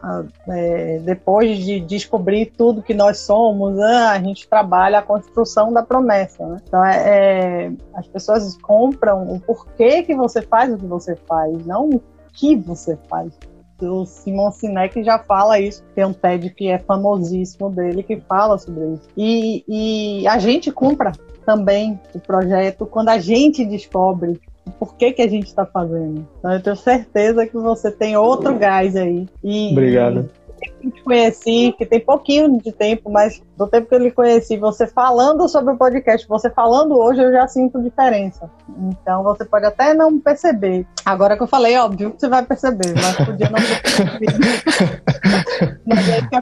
é, depois de descobrir tudo que nós somos, né? a gente trabalha a construção da promessa. Né? Então, é, é, as pessoas compram o porquê que você faz o que você faz, não o que você faz o Simon Sinek já fala isso. Tem um TED que é famosíssimo dele que fala sobre isso. E, e a gente compra também o projeto quando a gente descobre o porquê que a gente está fazendo. Então, eu tenho certeza que você tem outro gás aí. E, Obrigado que te conheci, que tem pouquinho de tempo, mas do tempo que eu lhe conheci, você falando sobre o podcast, você falando hoje, eu já sinto diferença. Então você pode até não perceber. Agora que eu falei, óbvio que você vai perceber, mas podia não perceber.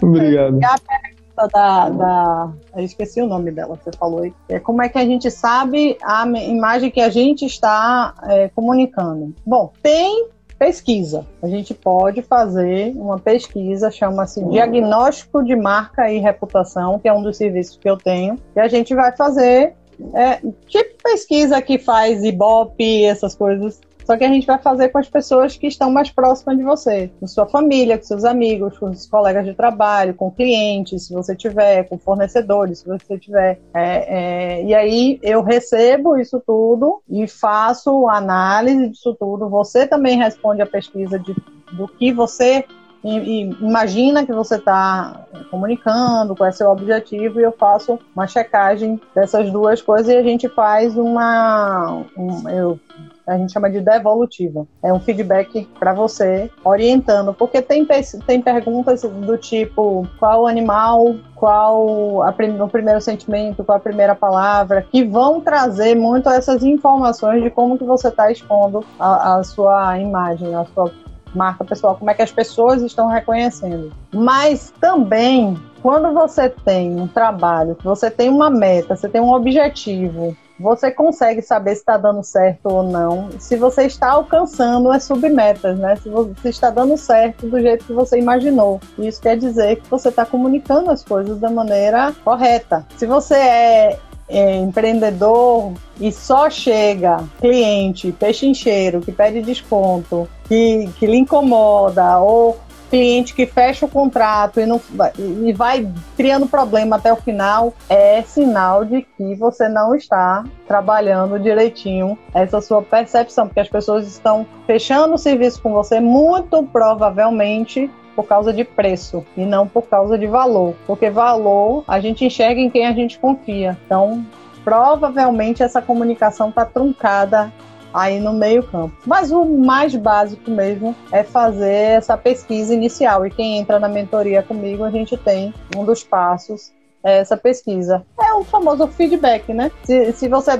Obrigado. Da, da, eu esqueci o nome dela, você falou aí. É como é que a gente sabe a imagem que a gente está é, comunicando? Bom, tem pesquisa. A gente pode fazer uma pesquisa, chama-se Diagnóstico de Marca e Reputação, que é um dos serviços que eu tenho, e a gente vai fazer é, tipo pesquisa que faz Ibope, essas coisas só que a gente vai fazer com as pessoas que estão mais próximas de você, com sua família, com seus amigos, com os colegas de trabalho, com clientes, se você tiver, com fornecedores, se você tiver. É, é, e aí eu recebo isso tudo e faço análise disso tudo. Você também responde a pesquisa de, do que você e, e imagina que você está comunicando, qual é seu objetivo, e eu faço uma checagem dessas duas coisas e a gente faz uma. Um, eu, a gente chama de devolutiva. É um feedback para você, orientando, porque tem, tem perguntas do tipo qual animal, qual a prim, o primeiro sentimento, qual a primeira palavra, que vão trazer muito essas informações de como que você está expondo a, a sua imagem, a sua marca pessoal, como é que as pessoas estão reconhecendo. Mas também, quando você tem um trabalho, você tem uma meta, você tem um objetivo, você consegue saber se está dando certo ou não, se você está alcançando as submetas, né? Se você está dando certo do jeito que você imaginou. Isso quer dizer que você está comunicando as coisas da maneira correta. Se você é é, empreendedor e só chega cliente pechincheiro que pede desconto, que, que lhe incomoda, ou cliente que fecha o contrato e, não, e vai criando problema até o final, é sinal de que você não está trabalhando direitinho essa sua percepção, porque as pessoas estão fechando o serviço com você muito provavelmente por causa de preço e não por causa de valor, porque valor a gente enxerga em quem a gente confia. Então, provavelmente essa comunicação está truncada aí no meio campo. Mas o mais básico mesmo é fazer essa pesquisa inicial. E quem entra na mentoria comigo, a gente tem um dos passos essa pesquisa. É o famoso feedback, né? Se, se você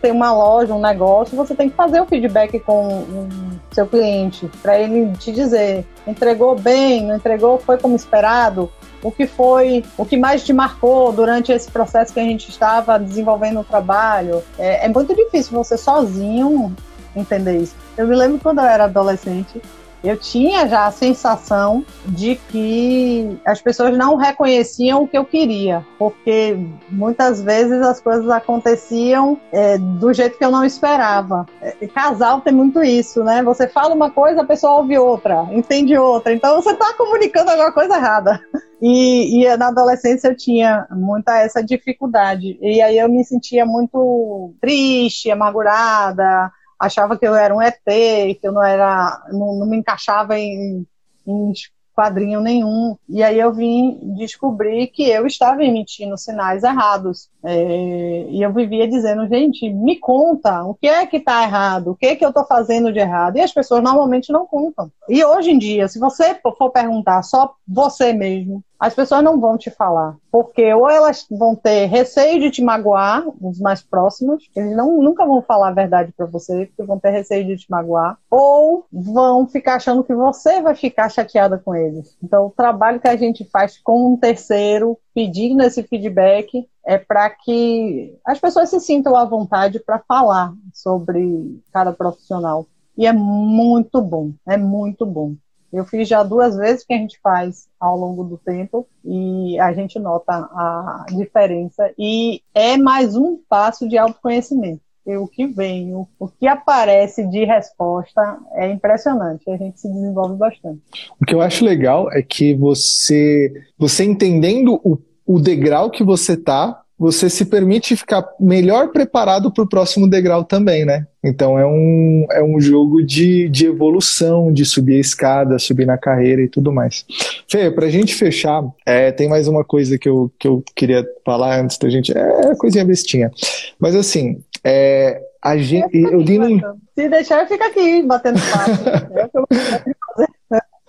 tem uma loja, um negócio, você tem que fazer o feedback com o seu cliente, para ele te dizer: entregou bem, não entregou, foi como esperado. O que foi, o que mais te marcou durante esse processo que a gente estava desenvolvendo o trabalho? É, é muito difícil você sozinho entender isso. Eu me lembro quando eu era adolescente, eu tinha já a sensação de que as pessoas não reconheciam o que eu queria, porque muitas vezes as coisas aconteciam é, do jeito que eu não esperava. É, casal tem muito isso, né? Você fala uma coisa, a pessoa ouve outra, entende outra, então você está comunicando alguma coisa errada. E, e, na adolescência eu tinha muita essa dificuldade. E aí eu me sentia muito triste, amargurada, achava que eu era um ET, que eu não era, não, não me encaixava em, em quadrinho nenhum. E aí eu vim descobrir que eu estava emitindo sinais errados. É, e eu vivia dizendo, gente, me conta, o que é que está errado? O que é que eu estou fazendo de errado? E as pessoas normalmente não contam. E hoje em dia, se você for perguntar só você mesmo, as pessoas não vão te falar. Porque ou elas vão ter receio de te magoar, os mais próximos, eles não, nunca vão falar a verdade para você, porque vão ter receio de te magoar, ou vão ficar achando que você vai ficar chateada com eles. Então, o trabalho que a gente faz com um terceiro, pedindo esse feedback, é para que as pessoas se sintam à vontade para falar sobre cada profissional. E é muito bom, é muito bom. Eu fiz já duas vezes que a gente faz ao longo do tempo e a gente nota a diferença e é mais um passo de autoconhecimento. E o que vem, o, o que aparece de resposta é impressionante. A gente se desenvolve bastante. O que eu acho legal é que você, você entendendo o, o degrau que você tá, você se permite ficar melhor preparado para o próximo degrau também, né? Então é um, é um jogo de, de evolução, de subir a escada, subir na carreira e tudo mais. Fê, para a gente fechar, é, tem mais uma coisa que eu, que eu queria falar antes da gente. É coisinha bestinha. Mas assim, é, a gente, eu li num... Se deixar, fica aqui batendo papo.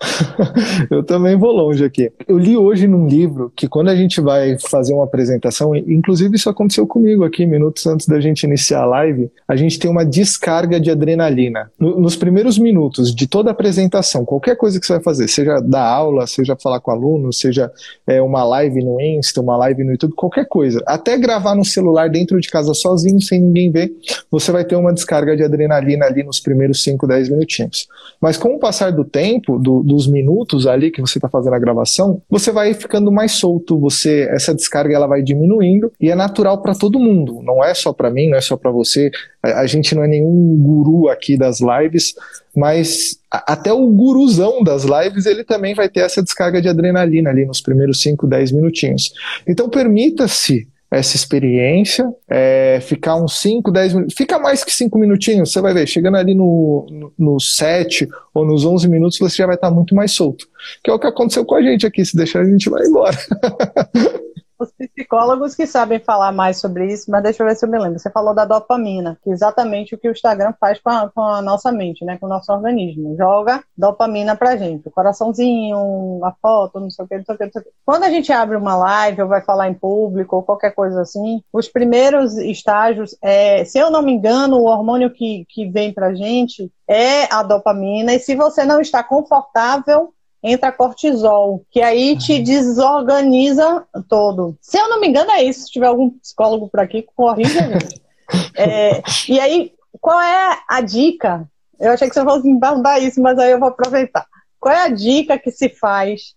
eu também vou longe aqui. Eu li hoje num livro que quando a gente vai fazer uma apresentação, inclusive isso aconteceu comigo aqui, minutos antes da gente iniciar a live, a gente tem uma descarga de adrenalina. No, nos primeiros minutos de toda a apresentação, qualquer coisa que você vai fazer, seja dar aula, seja falar com aluno, seja é, uma live no Insta, uma live no YouTube, qualquer coisa, até gravar no celular dentro de casa sozinho, sem ninguém ver, você vai ter uma descarga de adrenalina ali nos primeiros 5, 10 minutinhos. Mas com o passar do tempo, do, dos minutos ali que você está fazendo a gravação, você vai ficando mais solto, você essa descarga ela vai diminuindo e é natural para todo mundo, não é só para mim, não é só para você. A, a, gente não é nenhum guru aqui das lives, mas até o guruzão das lives ele também vai ter essa descarga de adrenalina ali nos primeiros 5, 10 minutinhos. Então permita-se essa experiência, é, ficar uns 5, 10 minutos, fica mais que 5 minutinhos, você vai ver, chegando ali no, no, 7 ou nos 11 minutos, você já vai estar muito mais solto. Que é o que aconteceu com a gente aqui, se deixar a gente vai embora. os psicólogos que sabem falar mais sobre isso, mas deixa eu ver se eu me lembro. Você falou da dopamina, que é exatamente o que o Instagram faz com a, com a nossa mente, né, com o nosso organismo. Joga dopamina pra gente, o coraçãozinho, a foto, não sei o que, não sei o que, não sei o que. Quando a gente abre uma live ou vai falar em público ou qualquer coisa assim, os primeiros estágios, é, se eu não me engano, o hormônio que, que vem pra gente é a dopamina, e se você não está confortável entra cortisol, que aí te desorganiza todo. Se eu não me engano, é isso. Se tiver algum psicólogo por aqui, corrija é, E aí, qual é a dica? Eu achei que você fosse me perguntar isso, mas aí eu vou aproveitar. Qual é a dica que se faz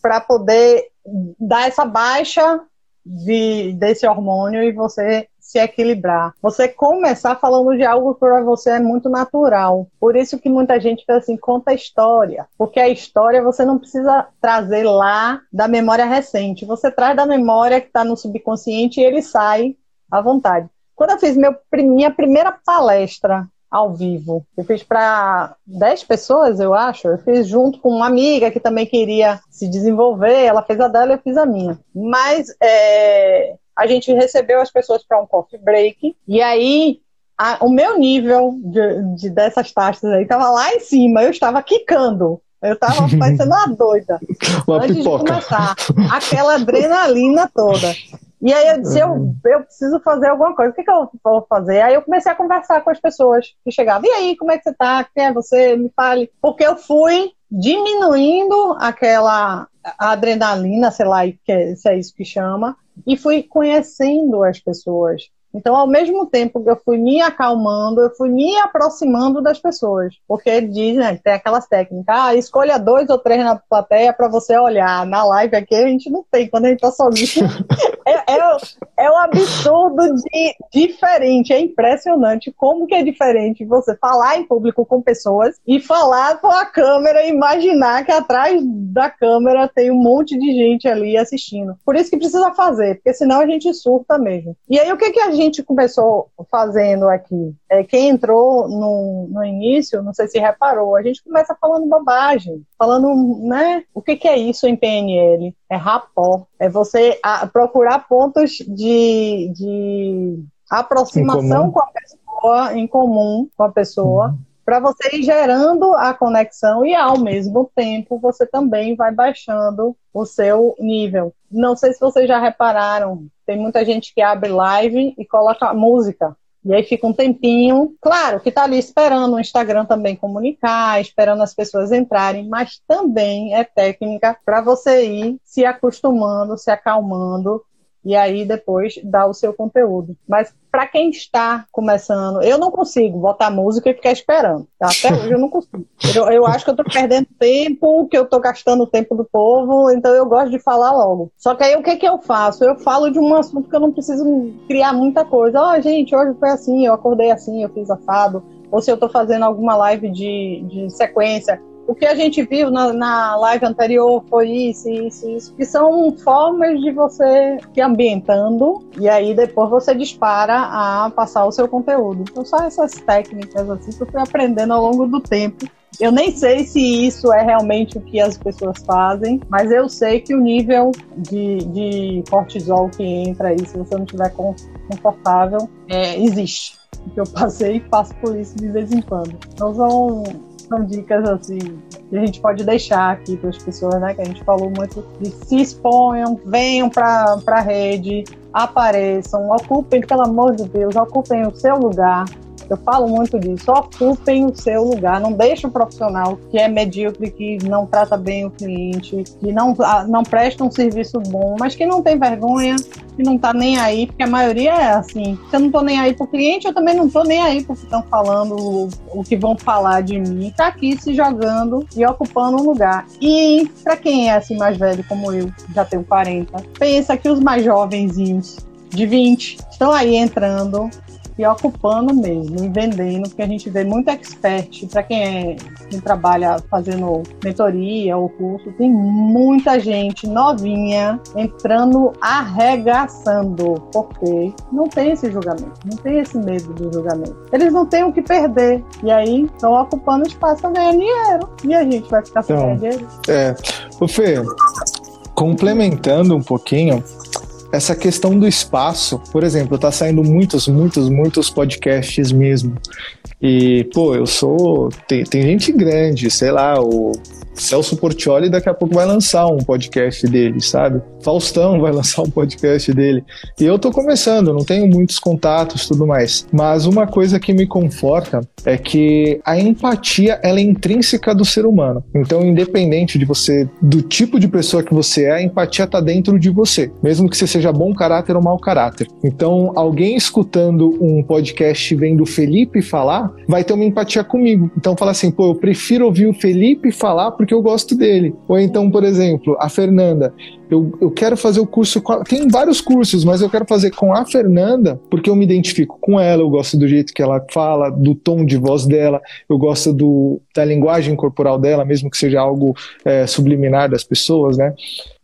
para poder dar essa baixa de, desse hormônio e você se equilibrar. Você começar falando de algo que para você é muito natural. Por isso que muita gente fala assim, conta a história. Porque a história você não precisa trazer lá da memória recente. Você traz da memória que está no subconsciente e ele sai à vontade. Quando eu fiz meu, minha primeira palestra ao vivo. Eu fiz para 10 pessoas, eu acho. Eu fiz junto com uma amiga que também queria se desenvolver. Ela fez a dela eu fiz a minha. Mas é, a gente recebeu as pessoas para um coffee break, e aí a, o meu nível de, de dessas taxas aí estava lá em cima, eu estava quicando. Eu estava parecendo uma doida. Uma antes pipoca. de começar. Aquela adrenalina toda. E aí eu disse, eu, uhum. eu preciso fazer alguma coisa. O que, que eu vou fazer? Aí eu comecei a conversar com as pessoas que chegavam. E aí, como é que você tá? Quem é você? Me fale. Porque eu fui diminuindo aquela adrenalina, sei lá se é isso que chama, e fui conhecendo as pessoas. Então, ao mesmo tempo que eu fui me acalmando, eu fui me aproximando das pessoas. Porque diz, né, tem aquelas técnicas, ah, escolha dois ou três na plateia para você olhar. Na live aqui a gente não tem, quando a gente tá sozinho. é, é, é um absurdo de diferente, é impressionante como que é diferente você falar em público com pessoas e falar com a câmera e imaginar que atrás da câmera tem um monte de gente ali assistindo. Por isso que precisa fazer, porque senão a gente surta mesmo. E aí o que, que a gente começou fazendo aqui? É, quem entrou no, no início, não sei se reparou, a gente começa falando bobagem, falando, né, o que, que é isso em PNL? É rapó, é você a, procurar pontos de, de aproximação com a pessoa, em comum com a pessoa, uhum. para você ir gerando a conexão e ao mesmo tempo você também vai baixando o seu nível. Não sei se vocês já repararam, tem muita gente que abre live e coloca música. E aí fica um tempinho, claro, que está ali esperando o Instagram também comunicar, esperando as pessoas entrarem, mas também é técnica para você ir se acostumando, se acalmando e aí depois dar o seu conteúdo. Mas para quem está começando, eu não consigo botar música e ficar esperando. Até hoje eu não consigo. Eu, eu acho que eu estou perdendo tempo, que eu estou gastando o tempo do povo, então eu gosto de falar logo. Só que aí o que, que eu faço? Eu falo de um assunto que eu não preciso criar muita coisa. Ó, oh, gente, hoje foi assim, eu acordei assim, eu fiz assado. Ou se eu estou fazendo alguma live de, de sequência, o que a gente viu na, na, live anterior foi isso, isso, isso, que são formas de você ir ambientando e aí depois você dispara a passar o seu conteúdo. Então, só essas técnicas assim que eu fui aprendendo ao longo do tempo. Eu nem sei se isso é realmente o que as pessoas fazem, mas eu sei que o nível de, de cortisol que entra aí, se você não estiver confortável, é, existe. Eu passei e passo por isso de vez em quando. Então são são dicas assim que a gente pode deixar aqui para as pessoas, né? Que a gente falou muito de se exponham, venham para a rede, apareçam, ocupem, pelo amor de Deus, ocupem o seu lugar. Eu falo muito disso. Ocupem o seu lugar. Não deixe o profissional que é medíocre, que não trata bem o cliente, que não, ah, não presta um serviço bom, mas que não tem vergonha, que não tá nem aí, porque a maioria é assim. Se eu não tô nem aí pro cliente, eu também não tô nem aí pro que estão falando, o, o, que vão falar de mim. Tá aqui se jogando e ocupando um lugar. E para quem é assim mais velho como eu, já tenho 40, pensa que os mais jovenzinhos de 20 estão aí entrando e ocupando mesmo, e vendendo, porque a gente vê muito expert, para quem, é, quem trabalha fazendo mentoria ou curso, tem muita gente novinha entrando arregaçando, porque não tem esse julgamento, não tem esse medo do julgamento. Eles não têm o que perder, e aí estão ocupando espaço ganhando dinheiro, e a gente vai ficar sem então, dinheiro. É, o Fê, complementando um pouquinho, essa questão do espaço, por exemplo, tá saindo muitos, muitos, muitos podcasts mesmo. E, pô, eu sou. Tem, tem gente grande, sei lá, o Celso Portioli daqui a pouco vai lançar um podcast dele, sabe? Faustão vai lançar um podcast dele. E eu tô começando, não tenho muitos contatos tudo mais. Mas uma coisa que me conforta é que a empatia ela é intrínseca do ser humano. Então, independente de você, do tipo de pessoa que você é, a empatia tá dentro de você. Mesmo que você seja bom caráter ou mau caráter. Então, alguém escutando um podcast vendo o Felipe falar, vai ter uma empatia comigo. Então, fala assim, pô, eu prefiro ouvir o Felipe falar porque eu gosto dele. Ou então, por exemplo, a Fernanda, eu, eu quero fazer o curso com a, tem vários cursos, mas eu quero fazer com a Fernanda porque eu me identifico com ela, eu gosto do jeito que ela fala, do tom de voz dela, eu gosto do, da linguagem corporal dela, mesmo que seja algo é, subliminar das pessoas, né?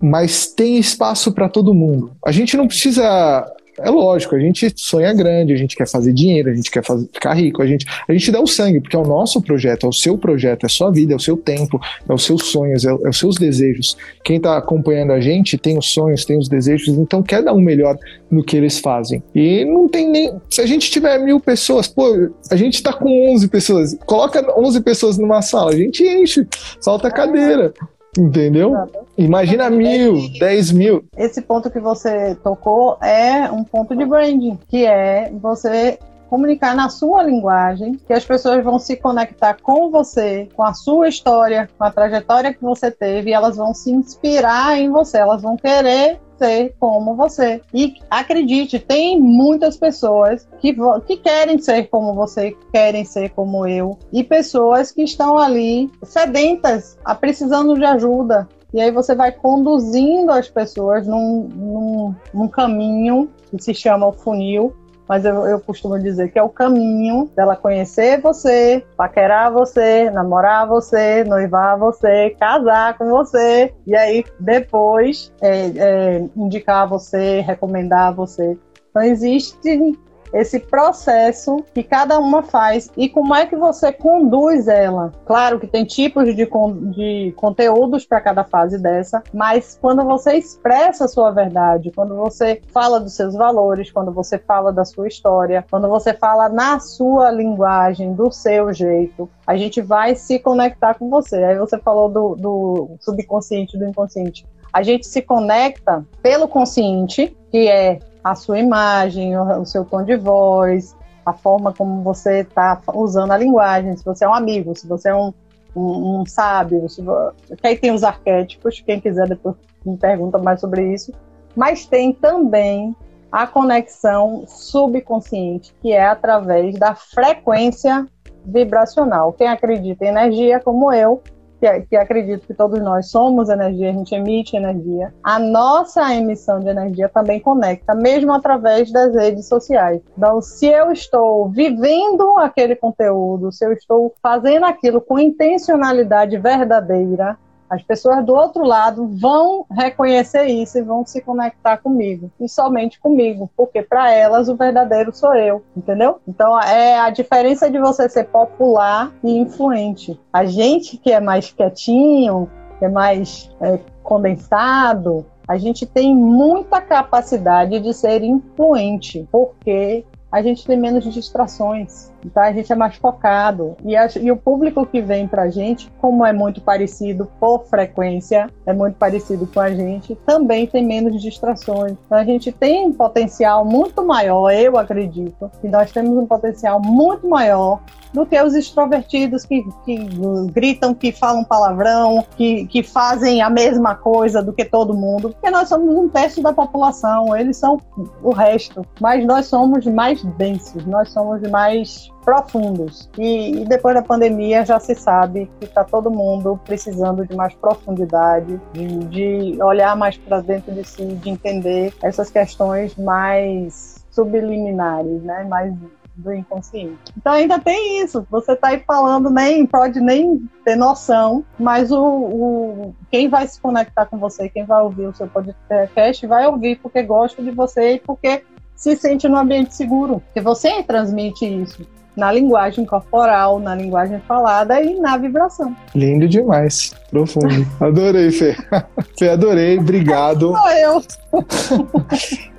Mas tem espaço para todo mundo. A gente não precisa é lógico, a gente sonha grande, a gente quer fazer dinheiro, a gente quer fazer, ficar rico, a gente, a gente dá o sangue, porque é o nosso projeto, é o seu projeto, é a sua vida, é o seu tempo, é os seus sonhos, é, é os seus desejos. Quem está acompanhando a gente tem os sonhos, tem os desejos, então quer dar o um melhor no que eles fazem. E não tem nem. Se a gente tiver mil pessoas, pô, a gente está com 11 pessoas, coloca 11 pessoas numa sala, a gente enche, salta a cadeira. Entendeu? Imagina mil, dez mil. Esse ponto que você tocou é um ponto de branding, que é você comunicar na sua linguagem, que as pessoas vão se conectar com você, com a sua história, com a trajetória que você teve, e elas vão se inspirar em você, elas vão querer ser como você. E acredite, tem muitas pessoas que, que querem ser como você, querem ser como eu, e pessoas que estão ali sedentas, precisando de ajuda. E aí você vai conduzindo as pessoas num, num, num caminho que se chama o funil, mas eu, eu costumo dizer que é o caminho dela conhecer você, paquerar você, namorar você, noivar você, casar com você, e aí depois é, é, indicar você, recomendar você. Então existe esse processo que cada uma faz e como é que você conduz ela. Claro que tem tipos de, de conteúdos para cada fase dessa, mas quando você expressa a sua verdade, quando você fala dos seus valores, quando você fala da sua história, quando você fala na sua linguagem, do seu jeito, a gente vai se conectar com você. Aí você falou do, do subconsciente, do inconsciente. A gente se conecta pelo consciente, que é a sua imagem, o, seu tom de voz, a forma como você está usando a linguagem, se você é um amigo, se você é um, um, um sábio, se, que aí tem os arquétipos, quem quiser depois me pergunta mais sobre isso, mas tem também a conexão subconsciente, que é através da frequência vibracional. Quem acredita em energia, como eu, que, que acredito que todos nós somos energia, a gente emite energia, a nossa emissão de energia também conecta, mesmo através das redes sociais. Então, se eu estou vivendo aquele conteúdo, se eu estou fazendo aquilo com intencionalidade verdadeira, as pessoas do outro lado vão reconhecer isso e vão se conectar comigo, e somente comigo, porque para elas o verdadeiro sou eu, entendeu? Então é a diferença de você ser popular e influente. A gente que é mais quietinho, que é mais é, condensado, a gente tem muita capacidade de ser influente, porque a gente tem menos distrações, tá? a gente é mais focado. E, a, e o público que vem para a gente, como é muito parecido por frequência, é muito parecido com a gente, também tem menos distrações. Então a gente tem um potencial muito maior, eu acredito, que nós temos um potencial muito maior do que os extrovertidos que, que gritam, que falam palavrão, que, que fazem a mesma coisa do que todo mundo, porque nós somos um terço da população, eles são o resto, mas nós somos mais densos, nós somos mais profundos. E, e, depois da pandemia já se sabe que está todo mundo precisando de mais profundidade, de, de olhar mais para dentro de si, de entender essas questões mais subliminares, né? mais do inconsciente. Então ainda tem isso. Você está aí falando, nem pode nem ter noção, mas o, o, quem vai se conectar com você, quem vai ouvir o seu podcast, vai ouvir porque gosta de você e porque se sente no ambiente seguro. Porque você transmite isso na linguagem corporal, na linguagem falada e na vibração. Lindo demais, profundo. Adorei, Fê. Fê, adorei, obrigado. Sou eu.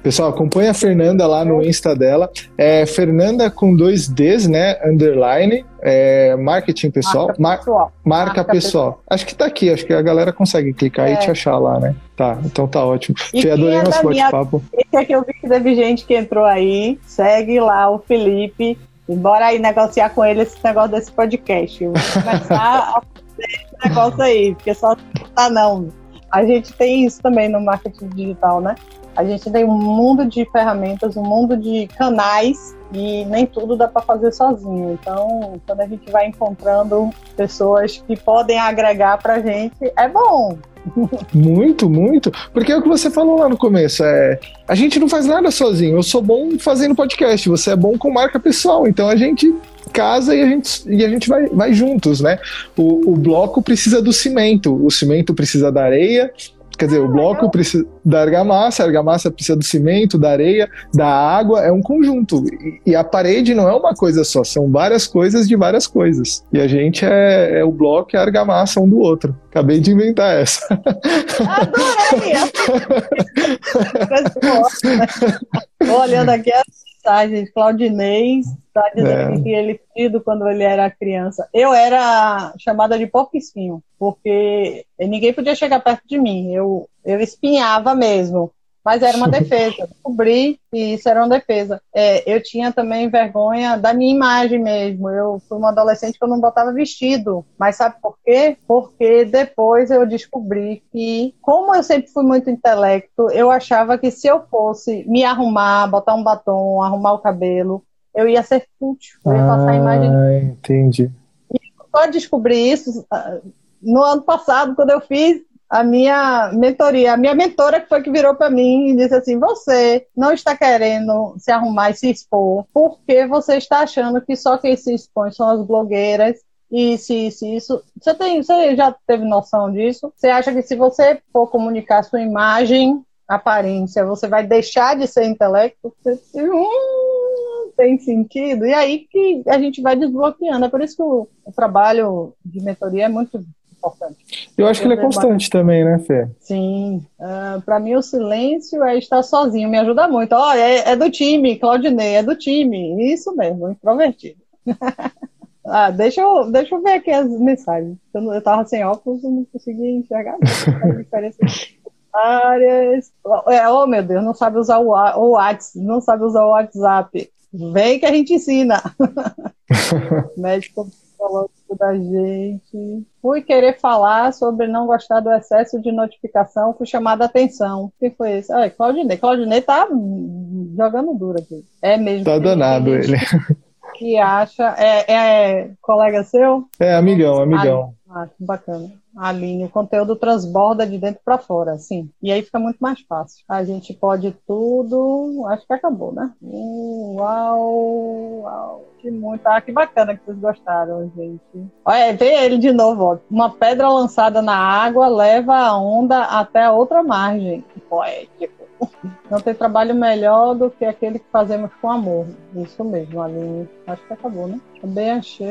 Pessoal, acompanha a Fernanda lá no Insta dela. É Fernanda com dois Ds, né? Underline. É, marketing pessoal. Marca, Mar pessoal. Marca, Marca pessoal. pessoal. Acho que tá aqui, acho que a galera consegue clicar é. e te achar lá, né? Tá, então tá ótimo. E Fê, adorei é nosso bate-papo. Esse é que eu vi que teve gente que entrou aí. Segue lá o Felipe. Bora aí negociar com ele esse negócio desse podcast. Vou começar a fazer esse negócio aí, porque só tá não. A gente tem isso também no marketing digital, né? A gente tem um mundo de ferramentas, um mundo de canais e nem tudo dá para fazer sozinho. Então, quando a gente vai encontrando pessoas que podem agregar para a gente, é bom. Muito, muito. Porque é o que você falou lá no começo. É, a gente não faz nada sozinho. Eu sou bom fazendo podcast, você é bom com marca pessoal. Então a gente casa e a gente, e a gente vai, vai juntos, né? O, o bloco precisa do cimento, o cimento precisa da areia, Quer dizer, o bloco precisa da argamassa, a argamassa precisa do cimento, da areia, da água, é um conjunto. E, a parede não é uma coisa só, são várias coisas de várias coisas. E a gente é, é o bloco e a argamassa um do outro. Acabei de inventar essa. Adorei! Olhando aqui as mensagens, Claudinei está dizendo é. que ele tido quando ele era criança. Eu era chamada de porco espinho, porque ninguém podia chegar perto de mim. Eu, eu espinhava mesmo. Mas era uma defesa. Descobri que isso era uma defesa. É, eu tinha também vergonha da minha imagem mesmo. Eu fui uma adolescente que eu não botava vestido. Mas sabe por quê? Porque depois eu descobri que, como eu sempre fui muito intelecto, eu achava que se eu fosse me arrumar, botar um batom, arrumar o cabelo, eu ia ser fútil, eu ia passar a imagem. Ah, entendi. E só descobri isso ah, no ano passado, quando eu fiz a minha mentoria. A minha mentora que foi que virou para mim e disse assim: Você não está querendo se arrumar e se expor, porque você está achando que só quem se expõe são as blogueiras. Isso, isso, isso. Você, tem, você já teve noção disso? Você acha que se você for comunicar sua imagem, aparência, você vai deixar de ser intelecto? Você, hum, tem sentido? E aí que a gente vai desbloqueando. É por isso que o, o trabalho de mentoria é muito importante. Eu acho que ele é constante também, né, Fê? Sim. Uh, ah, para mim, o silêncio é estar sozinho, me ajuda muito. Olha, é, é, do time, Claudinei, é do time. Isso mesmo, introvertido. ah, deixa eu, deixa eu ver aqui as mensagens. Eu, eu tava sem óculos não consegui enxergar a diferença. Áreas. É, oh meu Deus, não sabe usar o, o WhatsApp, não sabe usar o WhatsApp. Vem que a gente ensina. Médico psicológico da gente. Fui querer falar sobre não gostar do excesso de notificação, fui chamada a atenção. Quem foi esse? Ah, Claudinei. Claudinei tá jogando duro aqui. É mesmo. Tá danado ele. Que acha. É, é colega seu? É, amigão, amigão. Ah, bacana. Aline, o conteúdo transborda de dentro para fora, sim. E aí fica muito mais fácil. A gente pode tudo. Acho que acabou, né? Uau, uau. Que muito. Ah, que bacana que vocês gostaram, gente. Olha, vê ele de novo, ó. Uma pedra lançada na água leva a onda até a outra margem. Poético. Não tem trabalho melhor do que aquele que fazemos com amor. Isso mesmo, Aline. Acho que acabou, né? Também achei.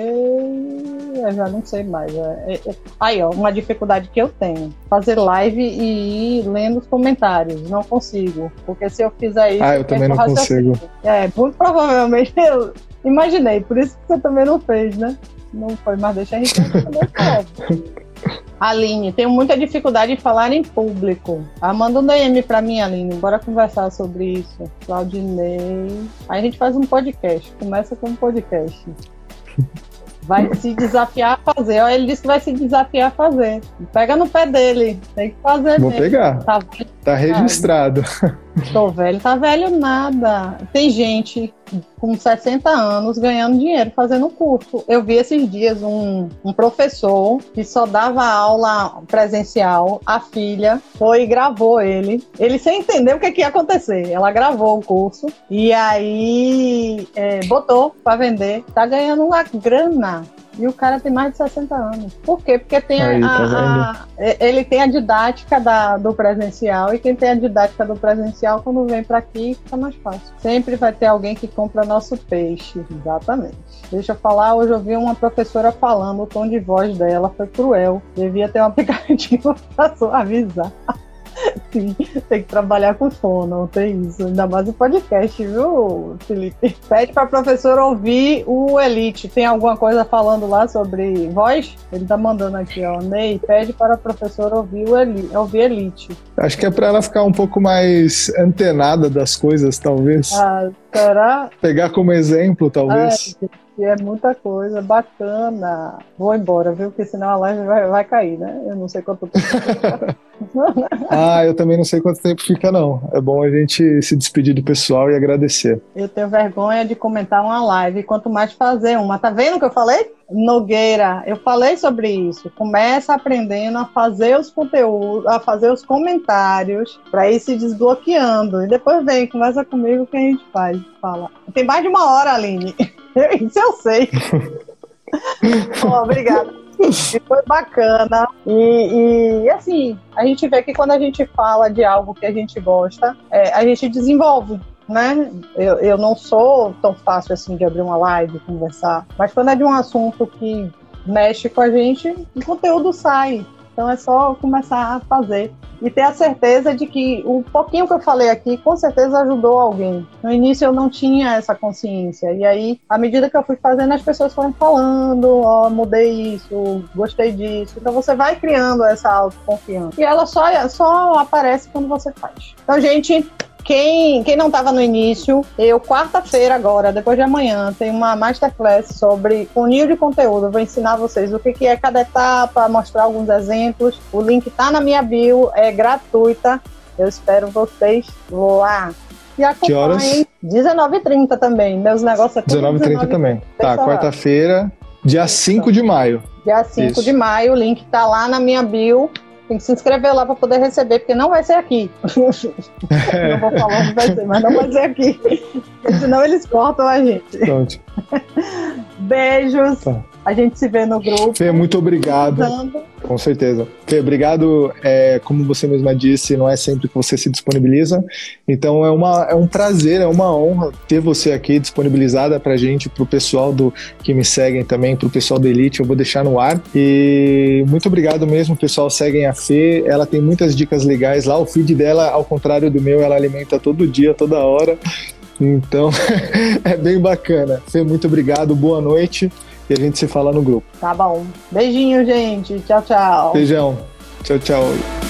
Eu já não sei mais. É, é, é... Aí, ó, uma dificuldade que eu tenho: fazer live e ir lendo os comentários. Não consigo. Porque se eu fizer isso. Ah, eu também não consigo. É, muito provavelmente eu imaginei. Por isso que você também não fez, né? Não foi, mas deixa a gente Aline, tenho muita dificuldade em falar em público. Ah, manda um DM pra mim, Aline. Bora conversar sobre isso. Claudinei. Aí a gente faz um podcast. Começa com um podcast. Vai se desafiar a fazer. Olha, ele disse que vai se desafiar a fazer. Pega no pé dele. Tem que fazer. Vou mesmo. pegar. Tá, tá registrado. Tô velho, tá velho nada. Tem gente com 60 anos ganhando dinheiro fazendo curso. Eu vi esses dias um, um professor que só dava aula presencial, a filha foi e gravou ele. Ele sem entender o que, que ia acontecer. Ela gravou o curso e aí é, botou para vender. Tá ganhando uma grana e o cara tem mais de 60 anos. Por quê? Porque tem Aí, a, tá a, ele tem a didática da, do presencial e quem tem a didática do presencial, quando vem para aqui, fica mais fácil. Sempre vai ter alguém que compra nosso peixe. Exatamente. Deixa eu falar, hoje eu vi uma professora falando, o tom de voz dela foi cruel. Devia ter um aplicativo para suavizar. Sim, tem que trabalhar com fono, tem isso. Ainda mais o podcast, viu, Felipe? Pede para professor ouvir o Elite. Tem alguma coisa falando lá sobre voz? Ele tá mandando aqui, ó. Ney, pede para o professor ouvir o Elite. Ouvir Elite. Acho que é para ela ficar um pouco mais antenada das coisas, talvez. Ah, será? Pegar como exemplo, talvez. Ah, é muita coisa bacana. Vou embora, viu? Porque senão a live vai, vai cair, né? Eu não sei quanto tempo. ah, eu também não sei quanto tempo fica, não. É bom a gente se despedir do pessoal e agradecer. Eu tenho vergonha de comentar uma live, quanto mais fazer uma. Tá vendo o que eu falei? Nogueira, eu falei sobre isso. Começa aprendendo a fazer os conteúdos, a fazer os comentários, para ir se desbloqueando. E depois vem, conversa comigo que a gente faz. Fala. Tem mais de uma hora, Aline. Isso eu sei. oh, obrigada. E foi bacana. E, e, assim, a gente vê que quando a gente fala de algo que a gente gosta, é, a gente desenvolve. Né? Eu, eu não sou tão fácil assim de abrir uma live, conversar, mas quando é de um assunto que mexe com a gente, o conteúdo sai. Então é só começar a fazer e ter a certeza de que o pouquinho que eu falei aqui com certeza ajudou alguém. No início eu não tinha essa consciência e aí à medida que eu fui fazendo as pessoas foram falando, ó, oh, mudei isso, gostei disso. Então você vai criando essa autoconfiança e ela só só aparece quando você faz. Então gente, quem, quem não estava no início, eu, quarta-feira agora, depois de amanhã, tem uma masterclass sobre funil de conteúdo. Eu vou ensinar vocês o que, que é cada etapa, mostrar alguns exemplos. O link está na minha bio, é gratuita. Eu espero vocês lá. E acompanhem. Que horas? 19h30 também. Meus negócios é 19h30 também. Tá, quarta-feira, dia 5 de maio. Dia 5 Isso. de maio, o link tá lá na minha bio. Tem que se inscrever lá para poder receber, porque não vai ser aqui. não vou falar onde vai ser, mas não vai ser aqui. Senão eles cortam a gente. Pronto. Beijos. Tá. A gente se vê no grupo. Fê, muito obrigado. Com certeza. Fê, obrigado. É, como você mesma disse, não é sempre que você se disponibiliza. Então é, uma, é um prazer, é uma honra ter você aqui disponibilizada pra gente, pro pessoal do que me seguem também, pro pessoal da Elite. Eu vou deixar no ar. E muito obrigado mesmo, pessoal. Seguem a Fê. Ela tem muitas dicas legais lá. O feed dela, ao contrário do meu, ela alimenta todo dia, toda hora. Então é bem bacana. Fê, muito obrigado. Boa noite e a gente se fala no grupo. Tá bom. Beijinho, gente. Tchau, tchau. Beijão. Tchau, tchau.